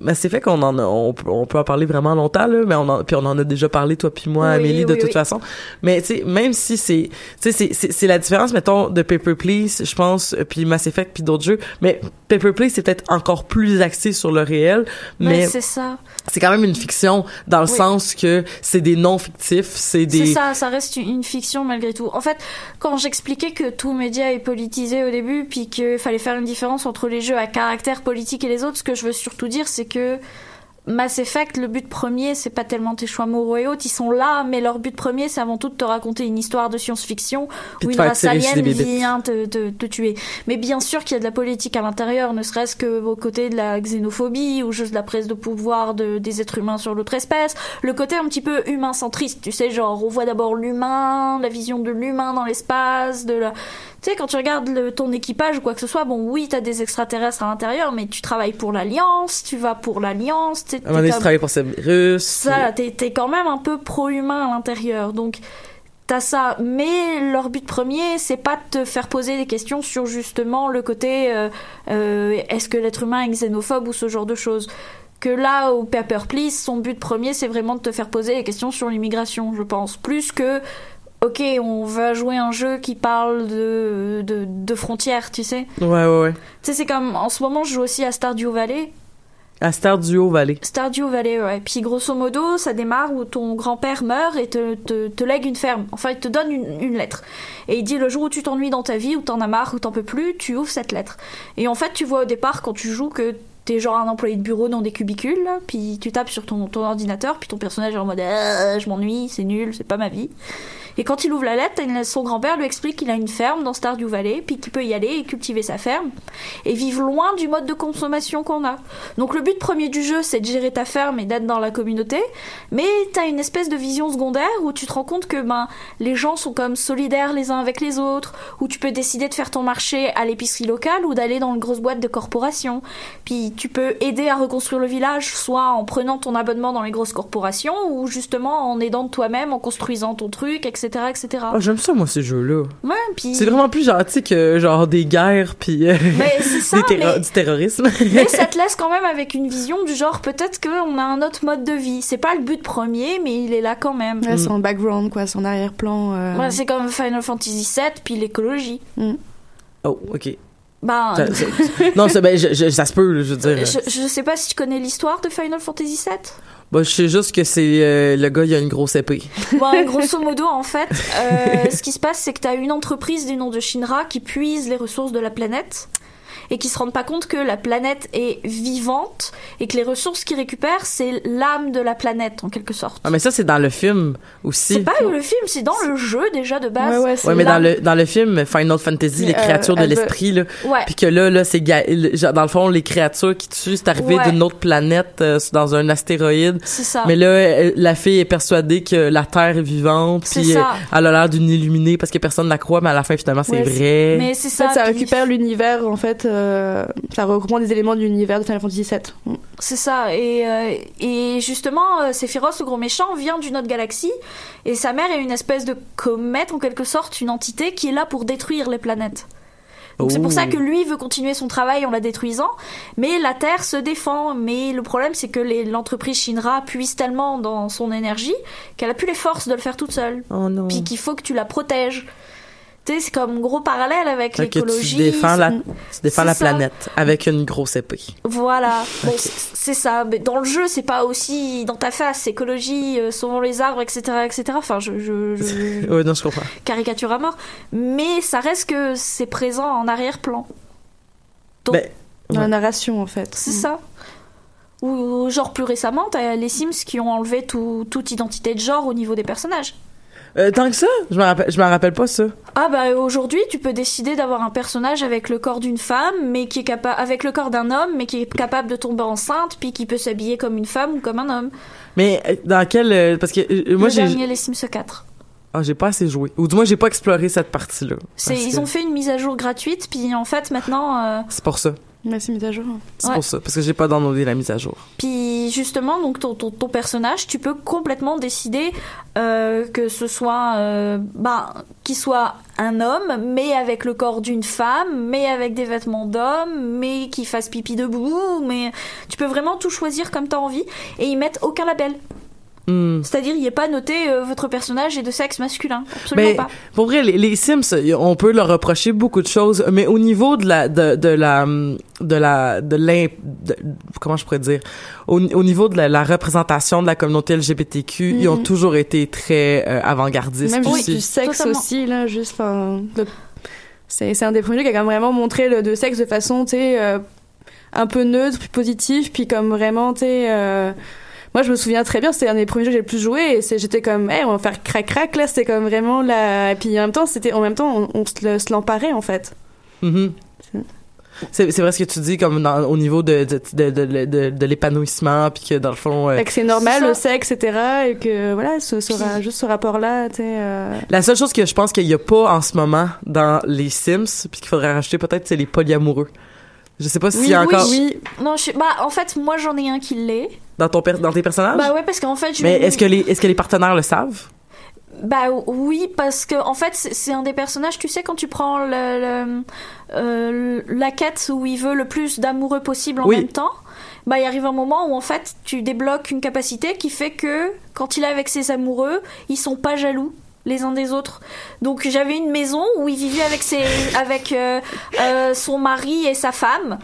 Mass Effect, on en a, on, peut- on peut en parler vraiment longtemps là, mais on en, puis on en a déjà parlé toi puis moi,
Oui,
Amélie, de
oui,
toute
oui.
façon. Mais tu sais, même si c'est, tu sais, c'est- c'est c'est la différence, mettons, de Paper Please, je pense, puis Mass Effect puis d'autres jeux. Mais Paper Please, c'est peut-être encore plus axé sur le réel,
Mais
mais
c'est ça.
c'est quand même une fiction dans le sens que c'est des noms fictifs, c'est des
C'est ça, ça reste une fiction malgré tout. En fait, quand j'expliquais que tout média est politisé au début, puis qu'il fallait faire une différence entre les jeux à caractère politique et les autres, ce que je veux surtout dire, c'est que Mass Effect, le but premier, c'est pas tellement tes choix moraux et autres, ils sont là, mais leur but premier, c'est avant tout de te raconter une histoire de science-fiction où
de
une race alien vient te, te, te tuer. Mais bien sûr qu'il y a de la politique à l'intérieur, ne serait-ce que au côté de la xénophobie ou juste la prise de pouvoir de, des êtres humains sur l'autre espèce, le côté un petit peu humain centriste, tu sais, genre on voit d'abord l'humain, la vision de l'humain dans l'espace, de la... Tu sais, quand tu regardes le, ton équipage ou quoi que ce soit, bon, oui, t'as des extraterrestres à l'intérieur, mais tu travailles pour l'Alliance, tu vas pour l'Alliance,
tu
comme-
travailles pour Cerberus.
ça, t'es t'es quand même un peu pro-humain à l'intérieur. Donc, t'as ça. Mais leur but premier, c'est pas de te faire poser des questions sur justement le côté euh, euh, est-ce que l'être humain est xénophobe ou ce genre de choses. Que là, au Paper Please, son but premier, c'est vraiment de te faire poser des questions sur l'immigration, je pense. Plus que, ok, on va jouer un jeu qui parle de, de, de frontières, tu sais.
Ouais, ouais, ouais.
Tu sais, c'est comme, en ce moment, je joue aussi à Stardew Valley.
À Stardew Valley.
Stardew Valley, ouais. Puis grosso modo, ça démarre où ton grand-père meurt et te, te, te lègue une ferme. Enfin, il te donne une, une lettre. Et il dit le jour où tu t'ennuies dans ta vie, ou t'en as marre, ou t'en peux plus, tu ouvres cette lettre. Et en fait, tu vois au départ, quand tu joues, que t'es genre un employé de bureau dans des cubicules, puis tu tapes sur ton, ton ordinateur, puis ton personnage est en mode Ah, je m'ennuie, c'est nul, c'est pas ma vie. Et quand il ouvre la lettre, son grand-père lui explique qu'il a une ferme dans Stardew Valley, puis qu'il peut y aller et cultiver sa ferme, et vivre loin du mode de consommation qu'on a. Donc le but premier du jeu, c'est de gérer ta ferme et d'être dans la communauté, mais t'as une espèce de vision secondaire où tu te rends compte que ben les gens sont comme solidaires les uns avec les autres, où tu peux décider de faire ton marché à l'épicerie locale ou d'aller dans une grosse boîte de corporation. Puis tu peux aider à reconstruire le village, soit en prenant ton abonnement dans les grosses corporations, ou justement en aidant toi-même, en construisant ton truc, etc., etc.
Ah, j'aime ça, moi, ces jeux-là.
Ouais, puis
C'est vraiment plus gentil que, genre, des guerres puis euh, <laughs>
Mais c'est ça,
des terro-
mais-
du terrorisme. <laughs>
Mais ça <laughs> te laisse quand même avec une vision du genre peut-être qu'on a un autre mode de vie. C'est pas le but premier, mais il est là quand même.
Ouais, son background, quoi, son arrière-plan. euh,
Ouais, c'est comme Final Fantasy VII, puis l'écologie.
Oh, ok.
Ben,
Ça- ça- non, ça, ben, je- je- ça se peut, je veux dire.
je, je sais pas si tu connais l'histoire de Final Fantasy VII.
Bah, je sais juste que c'est euh, le gars, il a une grosse épée. <laughs>
Bon, grosso modo, en fait, euh, ce qui se passe, c'est que t'as une entreprise du nom de Shinra qui puise les ressources de la planète et qui se rendent pas compte que la planète est vivante et que les ressources qu'ils récupèrent, c'est l'âme de la planète, en quelque sorte.
Ah, mais ça, c'est dans le film aussi.
C'est pas le film, c'est dans le jeu déjà de base.
Ouais, ouais,
Ouais, mais dans le, dans le film Final Fantasy, les
Euh,
créatures de
elle veut-
l'esprit, là.
Ouais.
Puis que là, là, c'est, dans le fond, les créatures qui tuent, c'est arrivé
Ouais.
d'une autre planète, euh, dans un astéroïde.
C'est ça.
Mais là, elle- la fille est persuadée que la Terre est vivante,
C'est
puis euh,
ça.
elle a l'air d'une illuminée parce que personne ne la croit, mais à la fin, finalement, c'est
Ouais,
vrai.
Mais c'est
En
ça.
fait, ça récupère l'univers, en fait, euh, ça reprend des éléments de l'univers de Final Fantasy VII.
C'est ça. Et, euh, et justement, euh, Sephiroth, le gros méchant, vient d'une autre galaxie. Et sa mère est une espèce de comète, en quelque sorte, une entité qui est là pour détruire les planètes. Donc c'est pour ça que lui veut continuer son travail en la détruisant, mais la Terre se défend. Mais le problème, c'est que l'entreprise Shinra puise tellement dans son énergie qu'elle a plus les forces de le faire toute seule.
Oh non.
Puis qu'il faut que tu la protèges. Tu sais, c'est comme gros parallèle avec l'écologie.
tu défends la, tu défends
C'est
la
ça.
planète avec une grosse épée.
Voilà, bon, c'est ça. Mais dans le jeu, c'est pas aussi dans ta face, écologie, euh, sauvons les arbres, etc., etc. Enfin, je, je, je- <laughs>
Oui, non, je comprends.
caricature à mort. Mais ça reste que c'est présent en arrière-plan. Donc,
Ben,
Dans la narration, en fait.
c'est
Mm.
ça. Ou ou genre plus récemment, t'as les Sims qui ont enlevé tout- toute identité de genre au niveau des personnages.
Euh, tant que ça, je me rappelle, je me rappelle pas ça.
Ah bah aujourd'hui, tu peux décider d'avoir un personnage avec le corps d'une femme, mais qui est capable avec le corps d'un homme, mais qui est capable de tomber enceinte, puis qui peut s'habiller comme une femme ou comme un homme.
Mais euh, dans quel, euh, parce que euh, moi
le
j'ai,
dernier les Sims 4.
ah, j'ai pas assez joué. Ou du moins j'ai pas exploré cette partie-là.
C'est, ils
que
ont fait une mise à jour gratuite, puis en fait maintenant, euh,
C'est pour ça.
Ouais, c'est mis à jour.
C'est
Ouais.
pour ça. Parce que j'ai pas downloadé la mise à jour.
puis justement donc ton, ton, ton personnage, tu peux complètement décider euh, que ce soit, euh, ben, qu'il soit un homme, mais avec le corps d'une femme, mais avec des vêtements d'homme, mais qui fasse pipi debout, mais tu peux vraiment tout choisir comme t'as envie, et ils mettent aucun label.
Hmm.
C'est-à-dire, il n'est pas noté euh, votre personnage est de sexe masculin. Absolument
Mais
pas.
pour vrai, les, les Sims, on peut leur reprocher beaucoup de choses, mais au niveau de la de, de la de la de comment je pourrais dire? Au, au niveau de la, la représentation de la communauté LGBTQ, ils ont
Mhm.
toujours été très euh, avant-gardistes
Même
aussi.
du sexe
Totalement.
aussi, là, juste, c'est c'est un des premiers qui a quand même vraiment montré le de sexe de façon, tu sais, euh, un peu neutre, plus positif, puis comme vraiment, tu sais. Moi, je me souviens très bien, c'était un des premiers jeux que j'ai le plus joué, et j'étais comme, hey, on va faire crac crac, là, c'était comme vraiment la. Et puis en même temps, c'était, en même temps, on, on se le- se l'emparait, en fait.
Mhm. C'est c'est vrai ce que tu dis, comme dans- au niveau de, de, de, de, de, de l'épanouissement, puis que dans le fond... euh,
Fait que c'est normal, le sexe, etc., et que, voilà, ce, ce ra- juste ce rapport-là, tu sais. euh,
La seule chose que je pense qu'il y a pas en ce moment dans les Sims, puis qu'il faudrait rajouter peut-être, c'est les polyamoureux. Je sais pas s'il y a
oui,
encore
oui.
Non, je bah en fait moi j'en ai un qui l'est.
dans ton per- dans tes personnages?
Bah ouais parce qu'en fait je
Mais est-ce que les est-ce que les partenaires le savent?
Bah oui, parce que en fait c'est c'est un des personnages, tu sais, quand tu prends le, le- euh, la quête où il veut le plus d'amoureux possible en
Oui.
même temps, bah il arrive un moment où en fait tu débloques une capacité qui fait que quand il est avec ses amoureux, ils sont pas jaloux les uns des autres. Donc j'avais une maison où il vivait avec ses avec euh, euh, son mari et sa femme.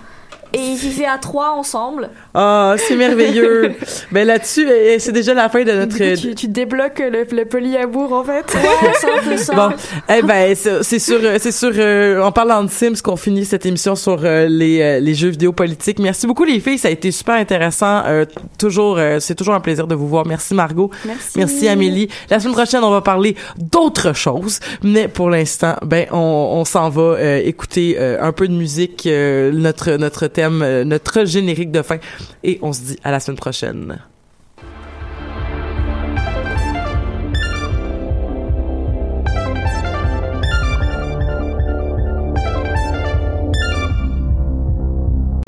Et ils vivaient à trois ensemble.
Ah, c'est merveilleux. <laughs> ben là-dessus, c'est déjà la fin de notre.
Coup, tu, tu débloques le, le polyamour, en fait.
Ouais, <laughs> ça.
Bon, eh ben c'est sur c'est sur euh, en parlant de Sims qu'on finit cette émission sur euh, les euh, les jeux vidéo politiques. Merci beaucoup les filles, ça a été super intéressant. Euh, toujours c'est toujours un plaisir de vous voir. Merci Margot.
Merci.
Merci Amélie. La semaine prochaine, on va parler d'autres choses, mais pour l'instant, ben on, on s'en va écouter un peu de musique, euh, notre notre euh, notre générique de fin, et on se dit à la semaine prochaine.